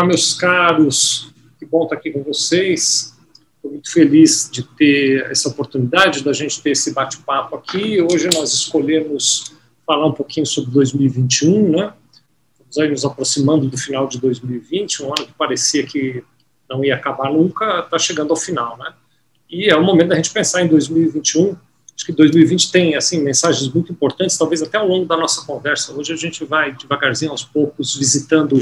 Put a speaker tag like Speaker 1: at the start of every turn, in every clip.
Speaker 1: Olá, meus caros, que bom estar aqui com vocês. Estou muito feliz de ter essa oportunidade da gente ter esse bate-papo aqui. Hoje nós escolhemos falar um pouquinho sobre 2021, né? Estamos aí nos aproximando do final de 2020, um ano que parecia que não ia acabar nunca, está chegando ao final, né? E é o momento da gente pensar em 2021. Acho que 2020 tem assim mensagens muito importantes, talvez até ao longo da nossa conversa. Hoje a gente vai devagarzinho aos poucos visitando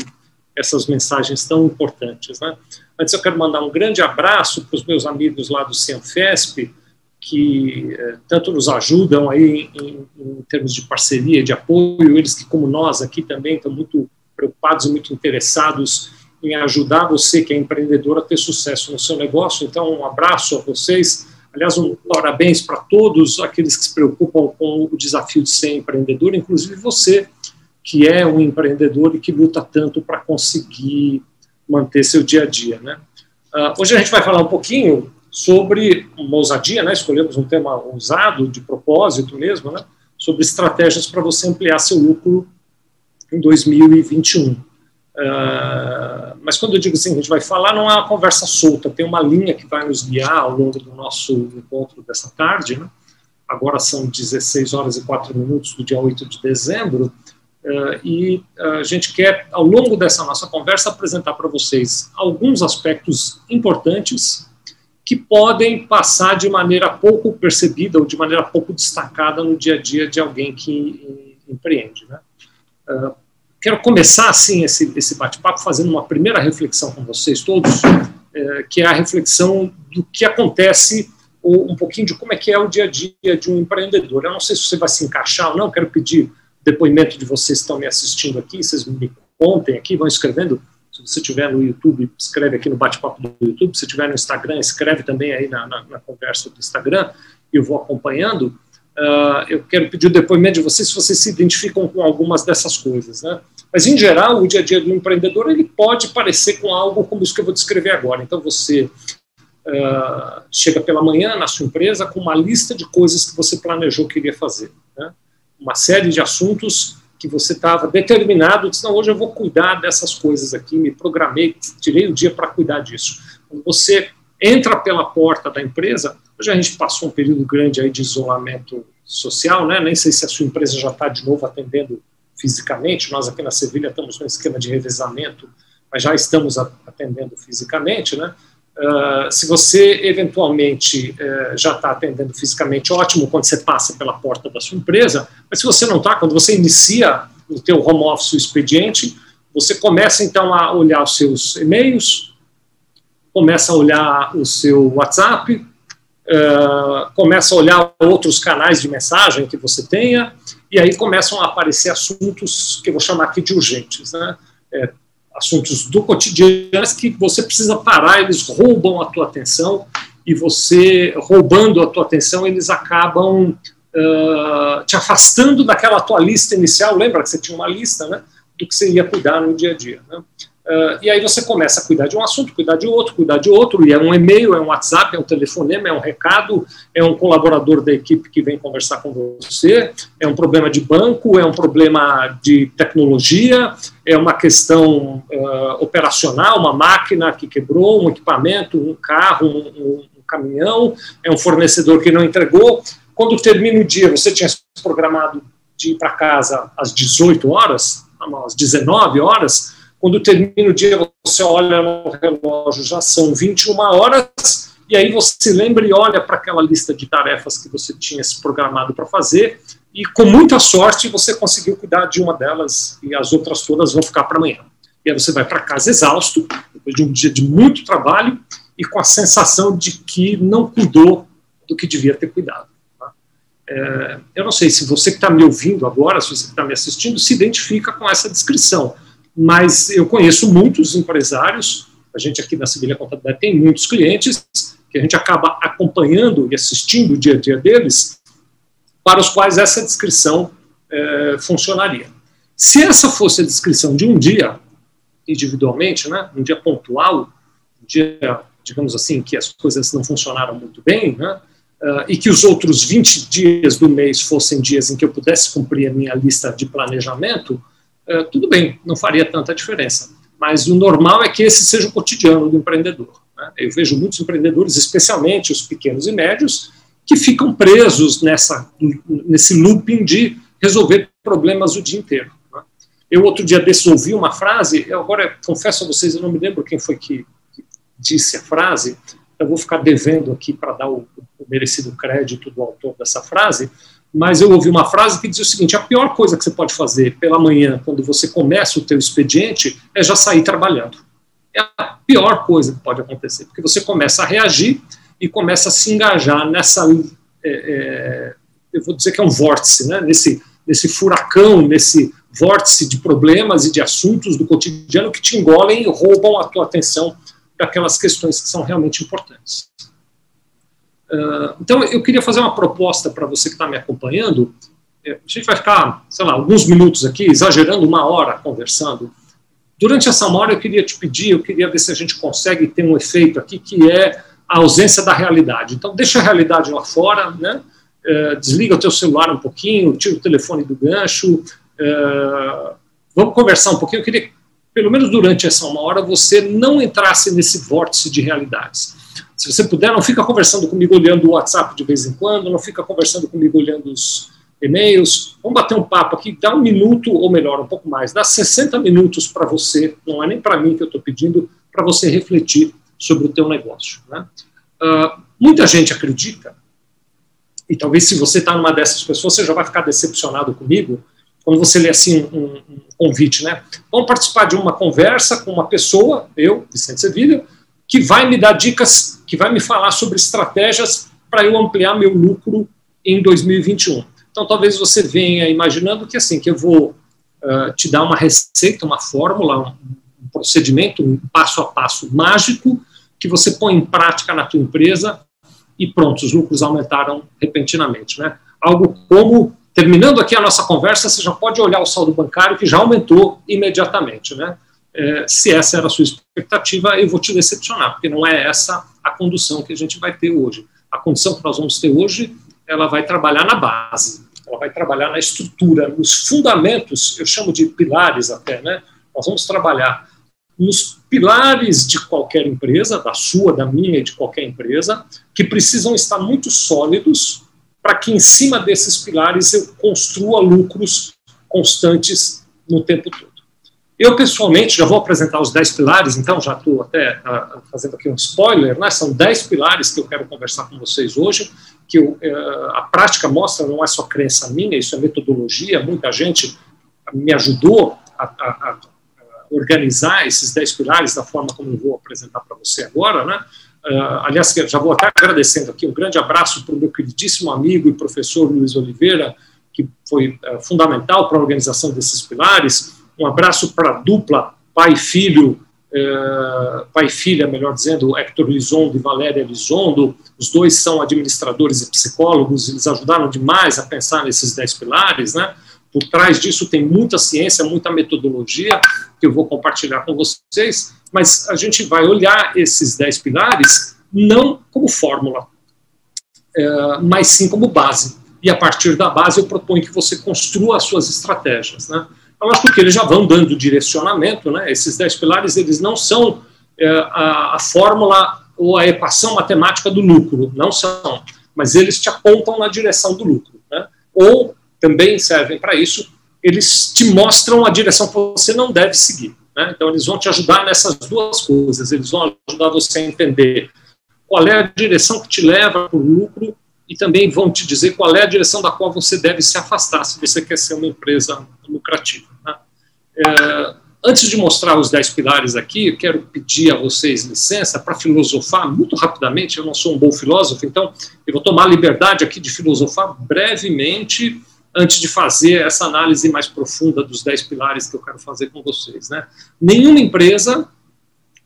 Speaker 1: essas mensagens tão importantes. Né? Antes eu quero mandar um grande abraço para os meus amigos lá do Cianfesp, que eh, tanto nos ajudam aí em, em, termos de parceria, de apoio, eles que como nós aqui também estão muito preocupados e muito interessados em ajudar você que é empreendedor a ter sucesso no seu negócio. Então, um abraço a vocês. Aliás, um parabéns para todos aqueles que se preocupam com o desafio de ser empreendedor, inclusive você que é um empreendedor e que luta tanto para conseguir manter seu dia a dia. Né? Uh, hoje a gente vai falar um pouquinho sobre uma ousadia, né? escolhemos um tema ousado, de propósito mesmo, né? sobre estratégias para você ampliar seu lucro em 2021. Uh, ah, mas quando eu digo assim, a gente vai falar, não é uma conversa solta, tem uma linha que vai nos guiar ao longo do nosso encontro dessa tarde. Né? Agora são 16 horas e 4 minutos do dia 8 de dezembro. Uh, e a gente quer, ao longo dessa nossa conversa, apresentar para vocês alguns aspectos importantes que podem passar de maneira pouco percebida ou de maneira pouco destacada no dia a dia de alguém que empreende. Né? Uh, quero começar, assim, esse, esse bate-papo fazendo uma primeira reflexão com vocês todos, que é a reflexão do que acontece ou um pouquinho de como é que é o dia a dia de um empreendedor. Eu não sei se você vai se encaixar ou não, quero pedir depoimento de vocês que estão me assistindo aqui, vocês me contem aqui, vão escrevendo. Se você estiver no YouTube, escreve aqui no bate-papo do YouTube. Se estiver no Instagram, escreve também aí na, na, na conversa do Instagram, eu vou acompanhando. Uh, eu quero pedir o depoimento de vocês se vocês se identificam com algumas dessas coisas. Né? Mas, em geral, o dia a dia do empreendedor ele pode parecer com algo como isso que eu vou descrever agora. Então, você uh, chega pela manhã na sua empresa com uma lista de coisas que você planejou que iria fazer. Né? Uma série de assuntos que você estava determinado, disse, não, hoje eu vou cuidar dessas coisas aqui, me programei, tirei o dia para cuidar disso. Quando você entra pela porta da empresa, hoje a gente passou um período grande aí de isolamento social, né? nem sei se a sua empresa já está de novo atendendo fisicamente, nós aqui na Sevilha estamos no esquema de revezamento, mas já estamos atendendo fisicamente, né? Uh, se você eventualmente uh, já está atendendo fisicamente, ótimo quando você passa pela porta da sua empresa, mas se você não está, quando você inicia o teu home office o expediente, você começa então a olhar os seus e-mails, começa a olhar o seu WhatsApp, uh, começa a olhar outros canais de mensagem que você tenha, e aí começam a aparecer assuntos que eu vou chamar aqui de urgentes, né? É, assuntos do cotidiano que você precisa parar, eles roubam a tua atenção e você, roubando a tua atenção, eles acabam uh, te afastando daquela tua lista inicial, lembra que você tinha uma lista, né, do que você ia cuidar no dia a dia, né? Uh, e aí você começa a cuidar de um assunto, cuidar de outro, cuidar de outro, e é um e-mail, é um WhatsApp, é um telefonema, é um recado, é um colaborador da equipe que vem conversar com você, é um problema de banco, é um problema de tecnologia, é uma questão uh, operacional, uma máquina que quebrou, um equipamento, um carro, um, um, um caminhão, é um fornecedor que não entregou. Quando termina o dia, você tinha programado de ir para casa às 18 horas, às 19 horas, quando termina o dia, você olha no relógio, já são 21 horas, e aí você lembra e olha para aquela lista de tarefas que você tinha se programado para fazer, e com muita sorte você conseguiu cuidar de uma delas, e as outras todas vão ficar para amanhã. E aí você vai para casa exausto, depois de um dia de muito trabalho, e com a sensação de que não cuidou do que devia ter cuidado. Tá? É, eu não sei se você que está me ouvindo agora, se você que está me assistindo, se identifica com essa descrição mas eu conheço muitos empresários, a gente aqui na Sevilha Contabilidade tem muitos clientes que a gente acaba acompanhando e assistindo o dia a dia deles, para os quais essa descrição é, funcionaria. Se essa fosse a descrição de um dia, individualmente, né, um dia pontual, um dia, digamos assim, que as coisas não funcionaram muito bem, né, uh, e que os outros 20 dias do mês fossem dias em que eu pudesse cumprir a minha lista de planejamento, é, tudo bem, não faria tanta diferença. mas o normal é que esse seja o cotidiano do empreendedor. Né? Eu vejo muitos empreendedores, especialmente os pequenos e médios, que ficam presos nessa, nesse looping de resolver problemas o dia inteiro. Né? Eu, outro dia desse, ouvi uma frase, eu agora confesso a vocês, eu não me lembro quem foi que, que disse a frase, eu vou ficar devendo aqui para dar o, o merecido crédito do autor dessa frase, mas eu ouvi uma frase que dizia o seguinte: a pior coisa que você pode fazer pela manhã, quando você começa o teu expediente, é já sair trabalhando. É a pior coisa que pode acontecer, porque você começa a reagir e começa a se engajar nessa, é, é, eu vou dizer que é um vórtice, né? nesse, nesse furacão, nesse vórtice de problemas e de assuntos do cotidiano que te engolem e roubam a tua atenção daquelas questões que são realmente importantes. Uh, então, eu queria fazer uma proposta para você que está me acompanhando. É, a gente vai ficar, sei lá, alguns minutos aqui, exagerando uma hora conversando. Durante essa hora, eu queria te pedir, eu queria ver se a gente consegue ter um efeito aqui que é a ausência da realidade. Então, deixa a realidade lá fora, né? Uh, desliga o teu celular um pouquinho, tira o telefone do gancho, uh, vamos conversar um pouquinho. Eu queria, pelo menos durante essa uma hora, você não entrasse nesse vórtice de realidades se você puder, não fica conversando comigo olhando o WhatsApp de vez em quando, não fica conversando comigo olhando os e-mails. Vamos bater um papo aqui, dá um minuto, ou melhor, um pouco mais, dá 60 minutos para você, não é nem para mim que eu estou pedindo, para você refletir sobre o teu negócio. Né? Uh, muita gente acredita, e talvez se você está numa dessas pessoas, você já vai ficar decepcionado comigo, quando você lê assim um, um convite, né? Vamos participar de uma conversa com uma pessoa, eu, Vicente Sevilha, que vai me dar dicas, que vai me falar sobre estratégias para eu ampliar meu lucro em 2021. Então, talvez você venha imaginando que assim, que eu vou uh, te dar uma receita, uma fórmula, um procedimento, um passo a passo mágico que você põe em prática na tua empresa e pronto, os lucros aumentaram repentinamente, né? Algo como terminando aqui a nossa conversa, você já pode olhar o saldo bancário que já aumentou imediatamente, né? É, se essa era a sua expectativa, eu vou te decepcionar, porque não é essa a condução que a gente vai ter hoje. A condição que nós vamos ter hoje, ela vai trabalhar na base, ela vai trabalhar na estrutura, nos fundamentos, eu chamo de pilares até, né? Nós vamos trabalhar nos pilares de qualquer empresa, da sua, da minha e de qualquer empresa, que precisam estar muito sólidos para que em cima desses pilares eu construa lucros constantes no tempo todo. Eu, pessoalmente, já vou apresentar os 10 pilares, então já estou até uh, fazendo aqui um spoiler, né? são 10 pilares que eu quero conversar com vocês hoje, que uh, a prática mostra, não é só crença minha, isso é metodologia, muita gente me ajudou a, a, a organizar esses 10 pilares da forma como eu vou apresentar para você agora, né? Uh, aliás, já vou até agradecendo aqui um grande abraço para o meu queridíssimo amigo e professor Luiz Oliveira, que foi uh, fundamental para a organização desses pilares, um abraço para a dupla pai filho, eh, pai filha, melhor dizendo, Hector Lizondo e Valéria Lizondo. Os dois são administradores e psicólogos, eles ajudaram demais a pensar nesses dez pilares, né? Por trás disso tem muita ciência, muita metodologia que eu vou compartilhar com vocês, mas a gente vai olhar esses dez pilares não como fórmula, é, mas sim como base. E a partir da base eu proponho que você construa as suas estratégias, né? Eu acho que eles já vão dando direcionamento, né? Esses dez pilares, eles não são é, a, a fórmula ou a equação matemática do lucro, não são, mas eles te apontam na direção do lucro, né? Ou também servem para isso, eles te mostram a direção que você não deve seguir. Né? Então, eles vão te ajudar nessas duas coisas. Eles vão ajudar você a entender qual é a direção que te leva para o lucro e também vão te dizer qual é a direção da qual você deve se afastar se você quer ser uma empresa lucrativa. Né? É, antes de mostrar os dez pilares aqui, eu quero pedir a vocês licença para filosofar muito rapidamente. Eu não sou um bom filósofo, então eu vou tomar a liberdade aqui de filosofar brevemente antes de fazer essa análise mais profunda dos dez pilares que eu quero fazer com vocês. Né? Nenhuma empresa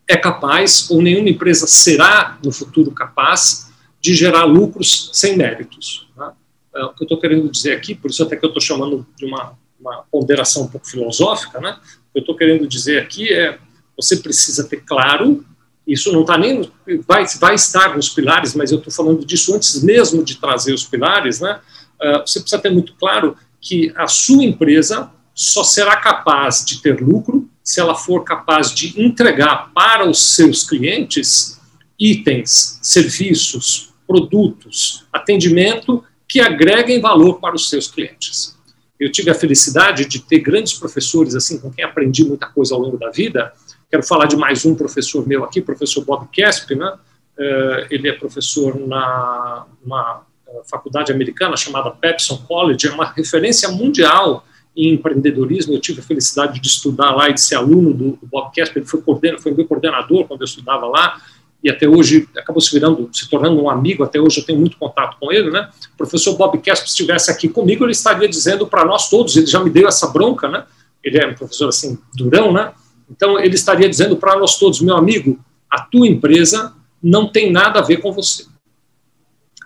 Speaker 1: é capaz, ou nenhuma empresa será no futuro capaz, de gerar lucros sem méritos. Né? É, o que eu estou querendo dizer aqui, por isso até que eu estou chamando de uma uma ponderação um pouco filosófica, né? O que eu estou querendo dizer aqui é você precisa ter claro, isso não está nem, vai, vai estar nos pilares, mas eu estou falando disso antes mesmo de trazer os pilares, né? Uh, você precisa ter muito claro que a sua empresa só será capaz de ter lucro se ela for capaz de entregar para os seus clientes itens, serviços, produtos, atendimento que agreguem valor para os seus clientes. Eu tive a felicidade de ter grandes professores assim com quem aprendi muita coisa ao longo da vida. Quero falar de mais um professor meu aqui, professor Bob Kesp, né? Uh, ele é professor na uma eh, faculdade americana chamada Pepson College, é uma referência mundial em empreendedorismo. Eu tive a felicidade de estudar lá e de ser aluno do, Bob Kesp. Ele foi, foi meu coordenador quando eu estudava lá e até hoje acabou se virando, se tornando um amigo, até hoje eu tenho muito contato com ele, né? O professor Bob Kesp, se estivesse aqui comigo, ele estaria dizendo para nós todos, ele já me deu essa bronca, né? Ele é um professor assim, durão, né? Então ele estaria dizendo para nós todos, meu amigo, a tua empresa não tem nada a ver com você.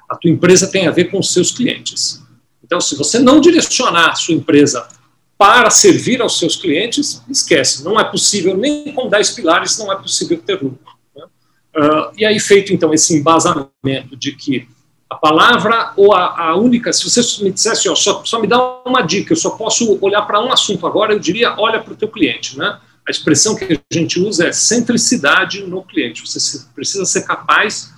Speaker 1: A tua empresa tem a ver com os seus clientes. Então, se você não direcionar a sua empresa para servir aos seus clientes, esquece, não é possível, nem com 10 pilares, não é possível ter lucro. Uh, e aí, feito então esse embasamento de que a palavra ou a, a única, se você me dissesse, ó, só, só me dá uma dica, eu só posso olhar para um assunto agora, eu diria, olha para o teu cliente, né? A expressão que a gente usa é centricidade no cliente. Você precisa ser capaz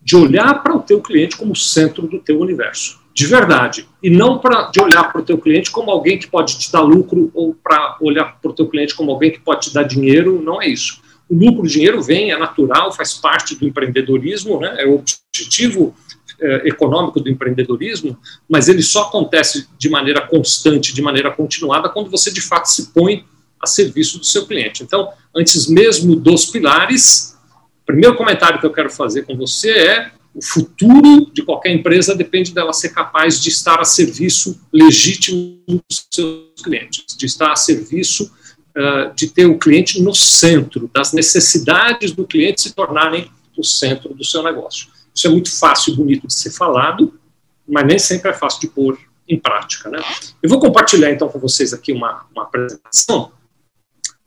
Speaker 1: de olhar para o teu cliente como centro do teu universo, de verdade, e não para de olhar para o teu cliente como alguém que pode te dar lucro ou para olhar para o teu cliente como alguém que pode te dar dinheiro, não é isso. O lucro, o dinheiro vem, é natural, faz parte do empreendedorismo, né? é o objetivo é, econômico do empreendedorismo, mas ele só acontece de maneira constante, de maneira continuada, quando você de fato se põe a serviço do seu cliente. Então, antes mesmo dos pilares, o primeiro comentário que eu quero fazer com você é o futuro de qualquer empresa depende dela ser capaz de estar a serviço legítimo dos seus clientes, de estar a serviço uh, de ter o cliente no centro, das necessidades do cliente se tornarem o centro do seu negócio. Isso é muito fácil e bonito de ser falado, mas nem sempre é fácil de pôr em prática. Né? Eu vou compartilhar então com vocês aqui uma, uma apresentação.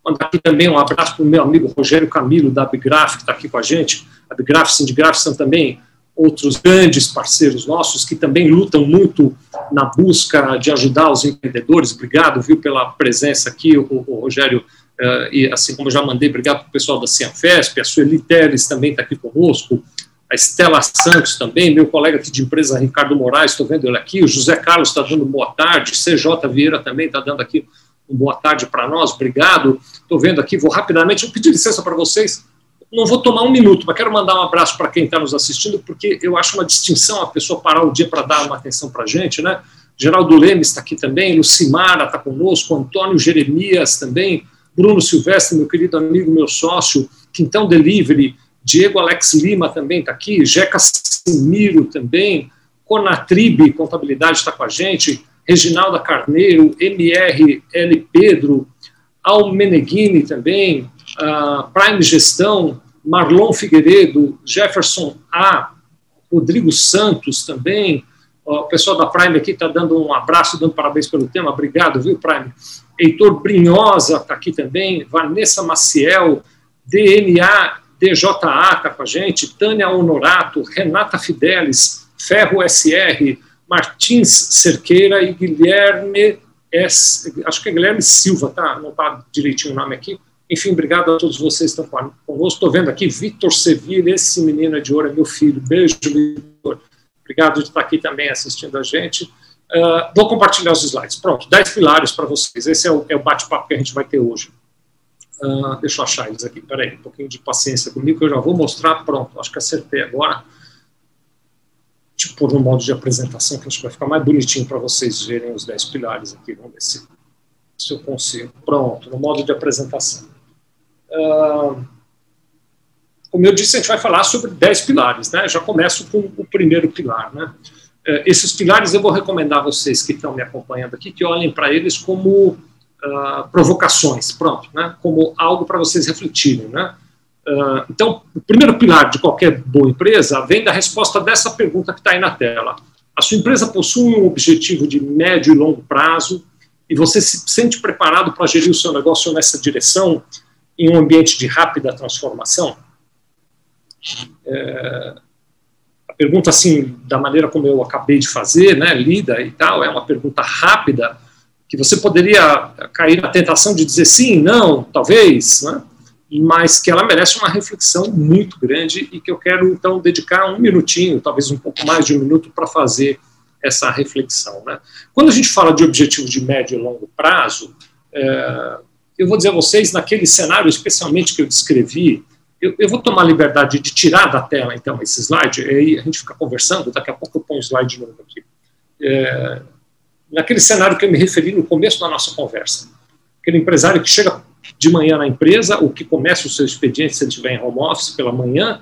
Speaker 1: Mandar aqui também um abraço para o meu amigo Rogério Camilo, da Abgraph, que está aqui com a gente. A Abgraph Sindigraph são também outros grandes parceiros nossos que também lutam muito na busca de ajudar os empreendedores. Obrigado, viu, pela presença aqui, o, o Rogério, uh, e assim como já mandei, obrigado para o pessoal da Cianfesp, a Sueli Teles também está aqui conosco, a Estela Santos também, meu colega aqui de empresa, Ricardo Moraes, estou vendo ele aqui, o José Carlos está dando boa tarde, CJ Vieira também está dando aqui um boa tarde para nós, obrigado. Estou vendo aqui, vou rapidamente, vou pedir licença para vocês, não vou tomar um minuto, mas quero mandar um abraço para quem está nos assistindo, porque eu acho uma distinção a pessoa parar o dia para dar uma atenção para a gente, né? Geraldo Leme está aqui também, Lucimara está conosco, Antônio Jeremias também, Bruno Silvestre, meu querido amigo, meu sócio, Quintão Delivery, Diego Alex Lima também está aqui, Jeca Simiro também, Conatribe Contabilidade está com a gente, Reginalda Carneiro, MRL Pedro, Almeneghini também, uh, Prime Gestão, Marlon Figueiredo, Jefferson A, Rodrigo Santos também, o pessoal da Prime aqui está dando um abraço, dando parabéns pelo tema, obrigado, viu, Prime? Heitor Brinhosa está aqui também, Vanessa Maciel, DNA, DJA está com a gente, Tânia Honorato, Renata Fidelis, Ferro SR, Martins Cerqueira e Guilherme S, acho que é Guilherme Silva, tá? Não está direitinho o nome aqui. Enfim, obrigado a todos vocês que estão conosco. Estou vendo aqui Vitor Sevilla, esse menino é de ouro, é meu filho. Beijo, Vitor. Obrigado de estar aqui também assistindo a gente. Uh, vou compartilhar os slides. Pronto, 10 pilares para vocês. Esse é o, é o bate-papo que a gente vai ter hoje. Uh, deixa eu achar eles aqui. Peraí, um pouquinho de paciência comigo, que eu já vou mostrar. Pronto, acho que acertei agora. Eu pôr no modo de apresentação, que acho que vai ficar mais bonitinho para vocês verem os 10 pilares aqui. Vamos ver se, se eu consigo. Pronto, no modo de apresentação. Uh, como eu disse, a gente vai falar sobre 10 pilares, né? Já começo com o primeiro pilar, né? Uh, esses pilares eu vou recomendar a vocês que estão me acompanhando aqui que olhem para eles como uh, provocações, pronto, né? Como algo para vocês refletirem, né? Uh, então, o primeiro pilar de qualquer boa empresa vem da resposta dessa pergunta que está aí na tela. A sua empresa possui um objetivo de médio e longo prazo e você se sente preparado para gerir o seu negócio nessa direção? Em um ambiente de rápida transformação? É, a pergunta, assim, da maneira como eu acabei de fazer, né, lida e tal, é uma pergunta rápida, que você poderia cair na tentação de dizer sim, não, talvez, né? mas que ela merece uma reflexão muito grande e que eu quero, então, dedicar um minutinho, talvez um pouco mais de um minuto, para fazer essa reflexão. Né? Quando a gente fala de objetivos de médio e longo prazo, é, eu vou dizer a vocês, naquele cenário especialmente que eu descrevi, eu, eu, vou tomar liberdade de tirar da tela, então, esse slide, e aí a gente fica conversando, daqui a pouco eu ponho o slide novo aqui. É, naquele cenário que eu me referi no começo da nossa conversa, aquele empresário que chega de manhã na empresa, ou que começa o seu expediente se ele estiver em home office pela manhã,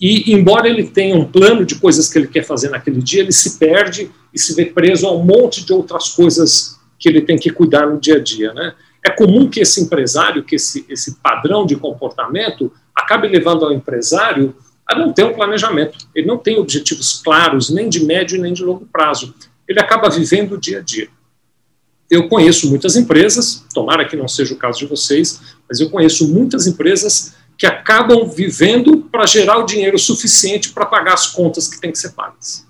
Speaker 1: e embora ele tenha um plano de coisas que ele quer fazer naquele dia, ele se perde e se vê preso a um monte de outras coisas que ele tem que cuidar no dia a dia, né? É comum que esse empresário, que esse, esse padrão de comportamento, acabe levando ao empresário a não ter um planejamento. Ele não tem objetivos claros, nem de médio nem de longo prazo. Ele acaba vivendo o dia a dia eu conheço muitas empresas, tomara que não seja o caso de vocês, mas eu conheço muitas empresas que acabam vivendo para gerar o dinheiro suficiente para pagar as contas que têm que ser pagas.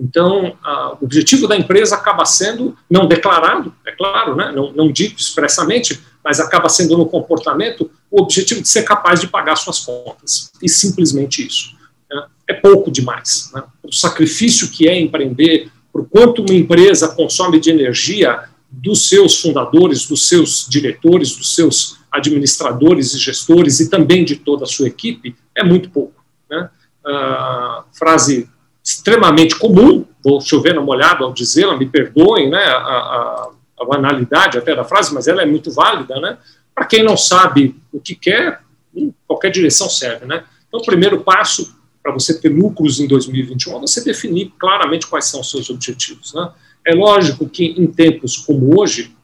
Speaker 1: Então, a, o objetivo da empresa acaba sendo, não declarado, é claro, né, não, não dito expressamente, mas acaba sendo no comportamento o objetivo de ser capaz de pagar suas contas. E simplesmente isso. Né, é pouco demais. Né, o sacrifício que é empreender, por quanto uma empresa consome de energia, dos seus fundadores, dos seus diretores, dos seus administradores e gestores e também de toda a sua equipe é muito pouco. Né? Uh, frase extremamente comum, vou chover na molhada ao dizê-la, me perdoem né, a, a, a, banalidade até da frase, mas ela é muito válida. Né? Para quem não sabe o que quer, em qualquer direção serve. Né? Então, o primeiro passo para você ter lucros em 2021 é você definir claramente quais são os seus objetivos. Né? É lógico que em tempos como hoje,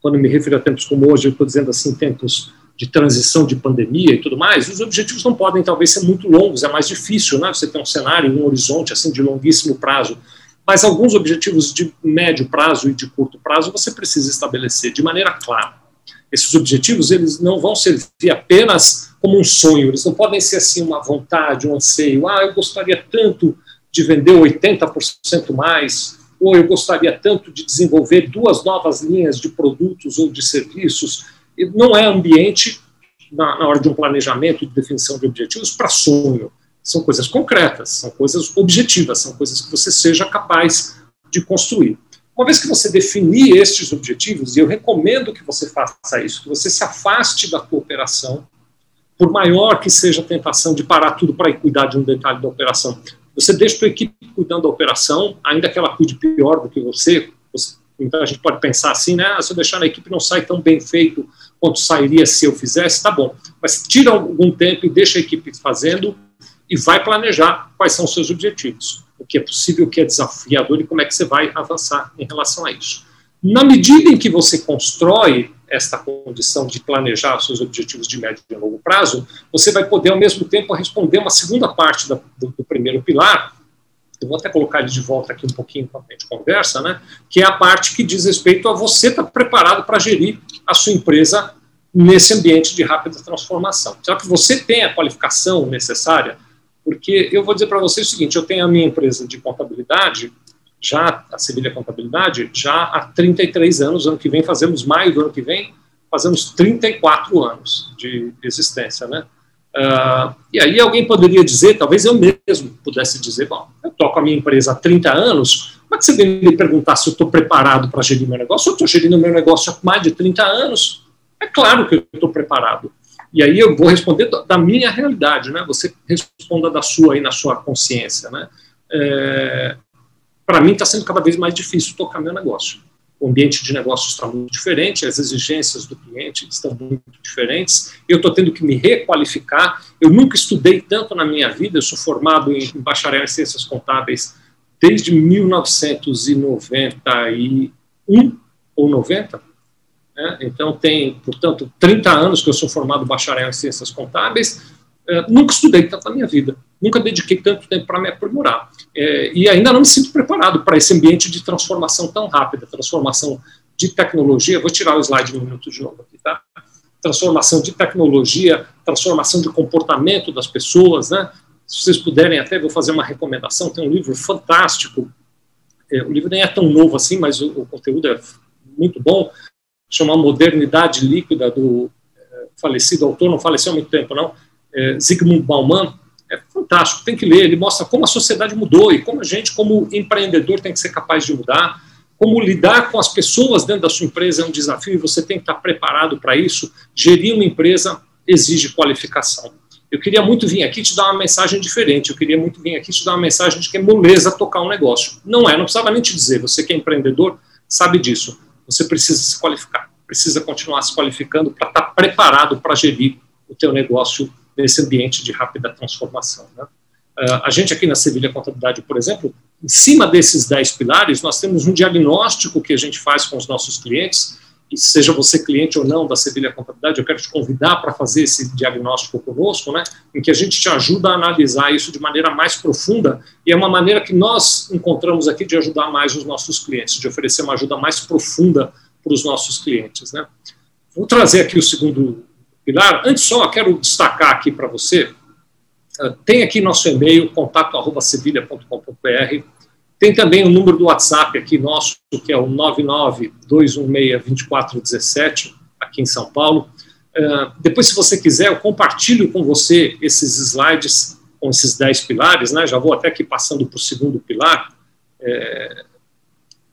Speaker 1: quando me refiro a tempos como hoje, eu estou dizendo assim, tempos de transição de pandemia e tudo mais, os objetivos não podem talvez ser muito longos, é mais difícil, né? Você tem um cenário, um horizonte assim de longuíssimo prazo, mas alguns objetivos de médio prazo e de curto prazo você precisa estabelecer de maneira clara. Esses objetivos eles não vão servir apenas como um sonho, eles não podem ser assim uma vontade, um anseio. Ah, eu gostaria tanto de vender 80% mais, ou eu gostaria tanto de desenvolver duas novas linhas de produtos ou de serviços. Não é ambiente, na, na hora de um planejamento e de definição de objetivos, para sonho. São coisas concretas, são coisas objetivas, são coisas que você seja capaz de construir. Uma vez que você definir estes objetivos, e eu recomendo que você faça isso, que você se afaste da cooperação, por maior que seja a tentação de parar tudo para cuidar de um detalhe da operação. Você deixa a sua equipe cuidando da operação, ainda que ela cuide pior do que você. Então a gente pode pensar assim, né? Ah, se eu deixar na equipe não sai tão bem feito quanto sairia se eu fizesse, tá bom. Mas tira algum tempo e deixa a equipe fazendo e vai planejar quais são os seus objetivos, o que é possível, o que é desafiador e como é que você vai avançar em relação a isso. Na medida em que você constrói esta condição de planejar seus objetivos de médio e longo prazo, você vai poder, ao mesmo tempo, responder uma segunda parte da, do, do, primeiro pilar, eu vou até colocar ele de volta aqui um pouquinho enquanto a gente conversa, né, que é a parte que diz respeito a você estar preparado para gerir a sua empresa nesse ambiente de rápida transformação. Será que você tem a qualificação necessária? Porque eu vou dizer para você o seguinte, eu tenho a minha empresa de contabilidade, já a Sevilha Contabilidade, já há 33 anos, ano que vem fazemos maio do ano que vem, fazemos 34 anos de existência, né? Uh, e aí alguém poderia dizer, talvez eu mesmo pudesse dizer, bom, eu toco a minha empresa há 30 anos, que você vem me perguntar se eu estou preparado para gerir meu negócio? Eu estou gerindo meu negócio há mais de 30 anos, é claro que eu estou preparado. E aí eu vou responder da minha realidade, né? Você responda da sua aí na sua consciência, né? É, para mim está sendo cada vez mais difícil tocar meu negócio. Ambiente de negócio está muito diferente, as exigências do cliente estão muito diferentes. Eu estou tendo que me requalificar. Eu nunca estudei tanto na minha vida. Eu sou formado em bacharel em ciências contábeis desde 1991 ou 90. Né? Então, tem, portanto, 30 anos que eu sou formado bacharel em ciências contábeis. Uh, nunca estudei tanto na minha vida nunca dediquei tanto tempo para me aprimorar. É, e ainda não me sinto preparado para esse ambiente de transformação tão rápida, transformação de tecnologia. Vou tirar o slide um minuto de novo aqui, tá? Transformação de tecnologia, transformação de comportamento das pessoas, né? Se vocês puderem, até vou fazer uma recomendação. Tem um livro fantástico. É, o livro nem é tão novo assim, mas o, o conteúdo é muito bom, chama Modernidade Líquida, do é, falecido autor, não faleceu há muito tempo, não, é, Zygmunt Bauman, é fantástico, tem que ler, ele mostra como a sociedade mudou e como a gente, como empreendedor, tem que ser capaz de mudar, como lidar com as pessoas dentro da sua empresa é um desafio e você tem que estar preparado para isso. Gerir uma empresa exige qualificação. Eu queria muito vir aqui te dar uma mensagem diferente, eu queria muito vir aqui te dar uma mensagem de que é moleza tocar um negócio. Não é, não precisava nem te dizer, você que é empreendedor sabe disso. Você precisa se qualificar, precisa continuar se qualificando para estar preparado para gerir o teu negócio nesse ambiente de rápida transformação. Né? Uh, a gente aqui na Sevilha Contabilidade, por exemplo, em cima desses 10 pilares, nós temos um diagnóstico que a gente faz com os nossos clientes, e seja você cliente ou não da Sevilha Contabilidade, eu quero te convidar para fazer esse diagnóstico conosco, né, em que a gente te ajuda a analisar isso de maneira mais profunda, e é uma maneira que nós encontramos aqui de ajudar mais os nossos clientes, de oferecer uma ajuda mais profunda para os nossos clientes. Né. Vou trazer aqui o segundo pilar. Antes só, quero destacar aqui para você, uh, tem aqui nosso e-mail, contato.sevilha.com.br, tem também o número do WhatsApp aqui nosso, que é o 992162417, aqui em São Paulo. Uh, depois, se você quiser, eu compartilho com você esses slides com esses 10 pilares, né? Já vou até aqui passando para o segundo pilar, é,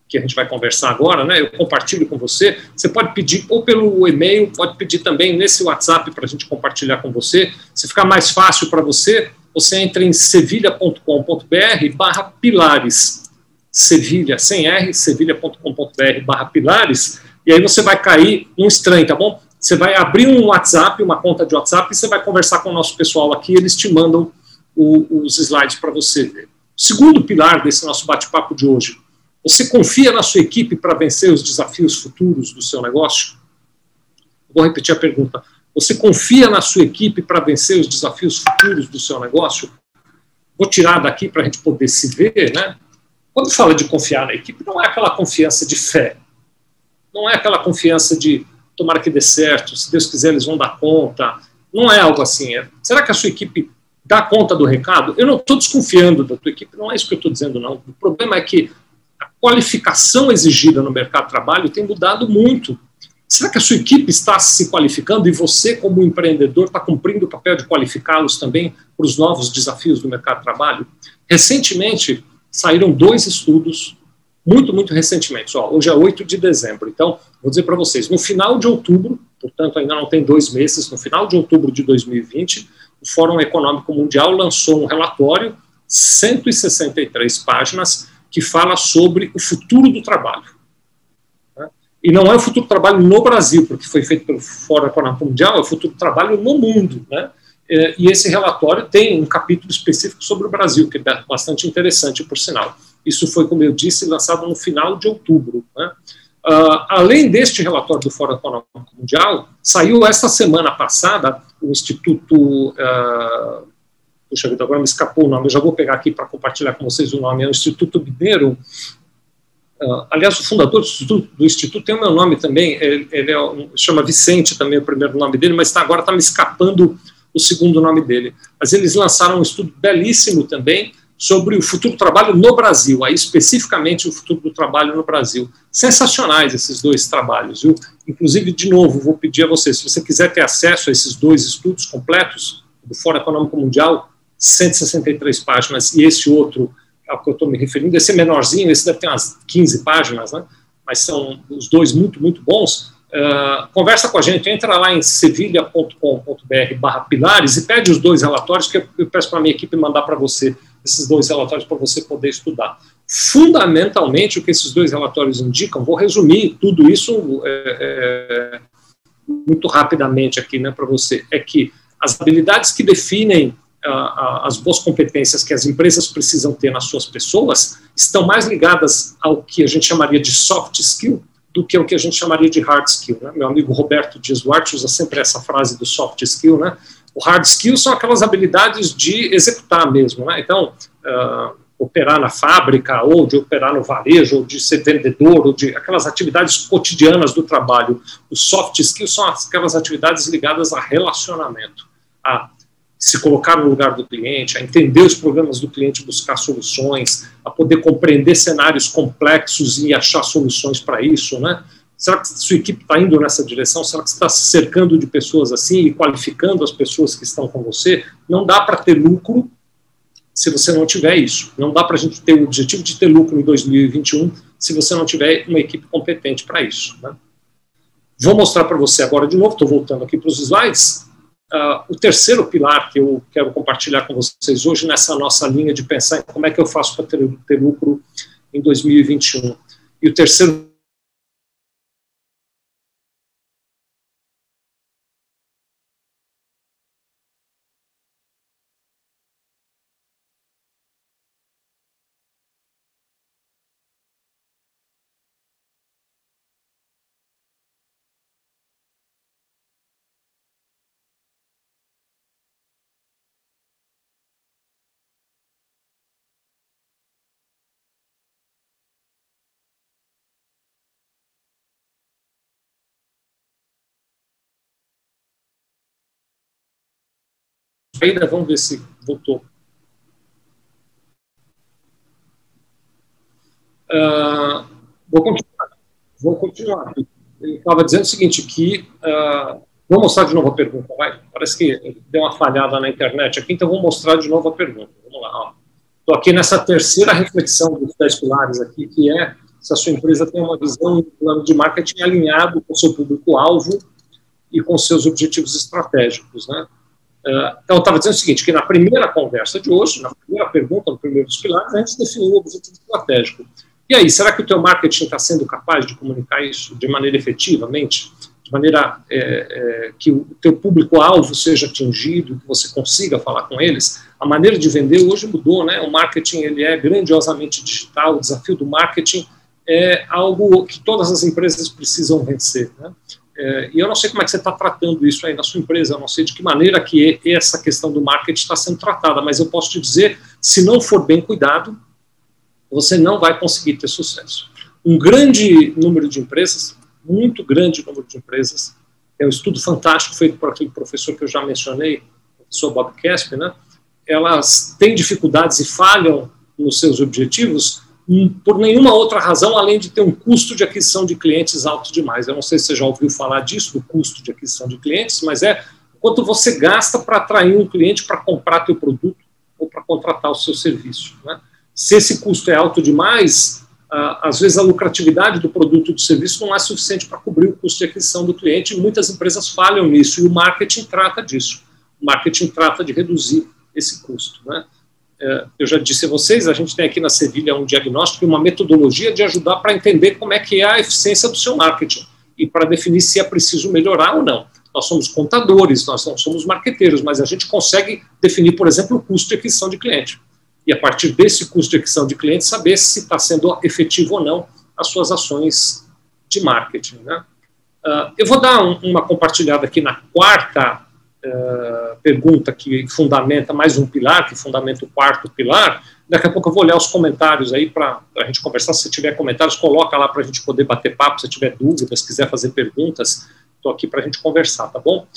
Speaker 1: que a gente vai conversar agora, né? Eu compartilho com você. Você pode pedir ou pelo e-mail, pode pedir também nesse WhatsApp para a gente compartilhar com você. Se ficar mais fácil para você, você entra em sevilha.com.br barra pilares. Sevilha, sem R, sevilha.com.br barra pilares, e aí você vai cair num estranho, tá bom? Você vai abrir um WhatsApp, uma conta de WhatsApp, e você vai conversar com o nosso pessoal aqui, eles te mandam o, os slides para você ver. Segundo pilar desse nosso bate-papo de hoje, você confia na sua equipe para vencer os desafios futuros do seu negócio? Vou repetir a pergunta. Você confia na sua equipe para vencer os desafios futuros do seu negócio? Vou tirar daqui para a gente poder se ver, né? Quando fala de confiar na equipe, não é aquela confiança de fé. Não é aquela confiança de tomara que dê certo, se Deus quiser eles vão dar conta. Não é algo assim. É, será que a sua equipe dá conta do recado? Eu não estou desconfiando da tua equipe, não é isso que eu estou dizendo, não. O problema é que a qualificação exigida no mercado de trabalho tem mudado muito Será que a sua equipe está se qualificando e você, como empreendedor, está cumprindo o papel de qualificá-los também para os novos desafios do mercado de trabalho? Recentemente, saíram dois estudos, muito, muito recentemente. Ó, hoje é 8 de dezembro, então, vou dizer para vocês: no final de outubro, portanto, ainda não tem dois meses, no final de outubro de 2020, o Fórum Econômico Mundial lançou um relatório, 163 páginas, que fala sobre o futuro do trabalho. E não é o futuro do trabalho no Brasil, porque foi feito pelo Fórum Econômico Mundial, é o futuro do trabalho no mundo. Né? É, e esse relatório tem um capítulo específico sobre o Brasil, que é bastante interessante, por sinal. Isso foi, como eu disse, lançado no final de outubro. Né? Uh, além deste relatório do Fórum Econômico Mundial, saiu esta semana passada o Instituto. Uh, puxa vida, agora me escapou o nome, eu já vou pegar aqui para compartilhar com vocês o nome, é o Instituto Mineiro Uh, aliás, o fundador do Instituto, do Instituto, tem o meu nome também, ele, ele é chama Vicente também, o primeiro nome dele, mas tá, agora está me escapando o segundo nome dele. Mas eles lançaram um estudo belíssimo também sobre o futuro do trabalho no Brasil, aí especificamente o futuro do trabalho no Brasil. Sensacionais esses dois trabalhos, viu? Inclusive, de novo, vou pedir a você, se você quiser ter acesso a esses dois estudos completos, do Fórum Econômico Mundial, 163 páginas, e esse outro, ao que eu estou me referindo, esse é menorzinho, esse deve ter umas 15 páginas, né? mas são os dois muito, muito bons. Uh, conversa com a gente, entra lá em sevilha.com.br barra pilares e pede os dois relatórios que eu, peço para a minha equipe mandar para você esses dois relatórios para você poder estudar. Fundamentalmente, o que esses dois relatórios indicam, vou resumir tudo isso é, é, muito rapidamente aqui né, para você, é que as habilidades que definem as boas competências que as empresas precisam ter nas suas pessoas estão mais ligadas ao que a gente chamaria de soft skill do que ao que a gente chamaria de hard skill. Né? Meu amigo Roberto Dias Duarte usa sempre essa frase do soft skill. Né? O hard skill são aquelas habilidades de executar mesmo. Né? Então, uh, operar na fábrica, ou de operar no varejo, ou de ser vendedor, ou de aquelas atividades cotidianas do trabalho. Os soft skills são aquelas atividades ligadas a relacionamento, a se colocar no lugar do cliente, a entender os problemas do cliente, buscar soluções, a poder compreender cenários complexos e achar soluções para isso, né? Será que sua equipe está indo nessa direção? Será que está se cercando de pessoas assim e qualificando as pessoas que estão com você? Não dá para ter lucro se você não tiver isso. Não dá para a gente ter o objetivo de ter lucro em 2021 se você não tiver uma equipe competente para isso. Né? Vou mostrar para você agora de novo, estou voltando aqui para os slides, uh, o terceiro pilar que eu quero compartilhar com vocês hoje nessa nossa linha de pensar como é que eu faço para ter, ter lucro em 2021. E o terceiro ainda, vamos ver se voltou. Uh, vou continuar. Vou continuar. Ele estava dizendo o seguinte, que... Uh, vou mostrar de novo a pergunta, vai. Parece que deu uma falhada na internet aqui, então vou mostrar de novo a pergunta. Vamos lá. Estou aqui nessa terceira reflexão dos 10 pilares aqui, que é se a sua empresa tem uma visão, um plano de marketing alinhado com o seu público-alvo e com seus objetivos estratégicos, né? Uh, então, eu estava dizendo o seguinte, que na primeira conversa de hoje, na primeira pergunta, no primeiro dos pilares, a gente definiu o objetivo estratégico. E aí, será que o teu marketing está sendo capaz de comunicar isso de maneira efetivamente, de maneira é, é, que o teu público-alvo seja atingido, que você consiga falar com eles? A maneira de vender hoje mudou, né? O marketing ele é grandiosamente digital, o desafio do marketing é algo que todas as empresas precisam vencer, né? É, e eu não sei como é que você está tratando isso aí na sua empresa, eu não sei de que maneira que essa questão do marketing está sendo tratada, mas eu posso te dizer, se não for bem cuidado, você não vai conseguir ter sucesso. Um grande número de empresas, muito grande número de empresas, é um estudo fantástico feito por aquele professor que eu já mencionei, o professor Bob Casp, né? elas têm dificuldades e falham nos seus objetivos por nenhuma outra razão além de ter um custo de aquisição de clientes alto demais. Eu não sei se você já ouviu falar disso, do custo de aquisição de clientes, mas é quanto você gasta para atrair um cliente para comprar teu produto ou para contratar o seu serviço. Né? Se esse custo é alto demais, às vezes a lucratividade do produto ou do serviço não é suficiente para cobrir o custo de aquisição do cliente e muitas empresas falham nisso e o marketing trata disso. O marketing trata de reduzir esse custo. Né? É, eu já disse a vocês, a gente tem aqui na Sevilha um diagnóstico e uma metodologia de ajudar para entender como é que é a eficiência do seu marketing e para definir se é preciso melhorar ou não. Nós somos contadores, nós não somos marqueteiros, mas a gente consegue definir, por exemplo, o custo de aquisição de cliente. E a partir desse custo de aquisição de cliente, saber se está sendo efetivo ou não as suas ações de marketing. Né? Uh, eu vou dar um, uma compartilhada aqui na quarta uh, pergunta que fundamenta mais um pilar, que fundamenta o quarto pilar. Daqui a pouco eu vou olhar os comentários aí para a gente conversar. Se tiver comentários, coloca lá para a gente poder bater papo. Se tiver dúvidas, quiser fazer perguntas, estou aqui para a gente conversar, tá bom?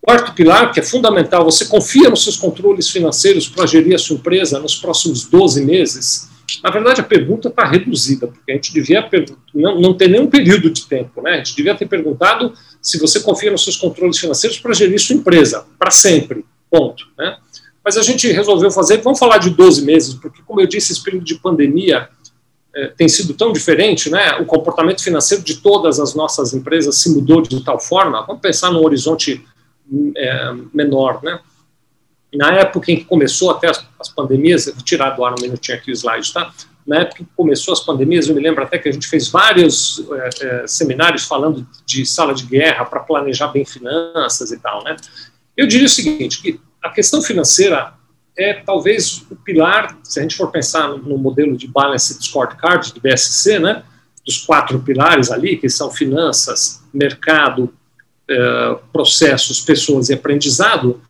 Speaker 1: Quarto pilar, que é fundamental, você confia nos seus controles financeiros para gerir a sua empresa nos próximos 12 meses? Na verdade, a pergunta está reduzida, porque a gente devia não, não ter nenhum período de tempo, né? A gente devia ter perguntado se você confia nos seus controles financeiros para gerir sua empresa, para sempre, ponto, né? Mas a gente resolveu fazer, vamos falar de 12 meses, porque, como eu disse, esse período de pandemia é, tem sido tão diferente, né? O comportamento financeiro de todas as nossas empresas se mudou de tal forma, vamos pensar num horizonte é, menor, né? na época em que começou até as, as pandemias, vou tirar do ar um minutinho aqui o slide, tá? Na época que começou as pandemias, eu me lembro até que a gente fez vários é, é, seminários falando de sala de guerra para planejar bem finanças e tal, né? Eu diria o seguinte, que a questão financeira é talvez o pilar, se a gente for pensar no, modelo de Balanced Scorecard do BSC, né? Dos quatro pilares ali, que são finanças, mercado, é, processos, pessoas e aprendizado,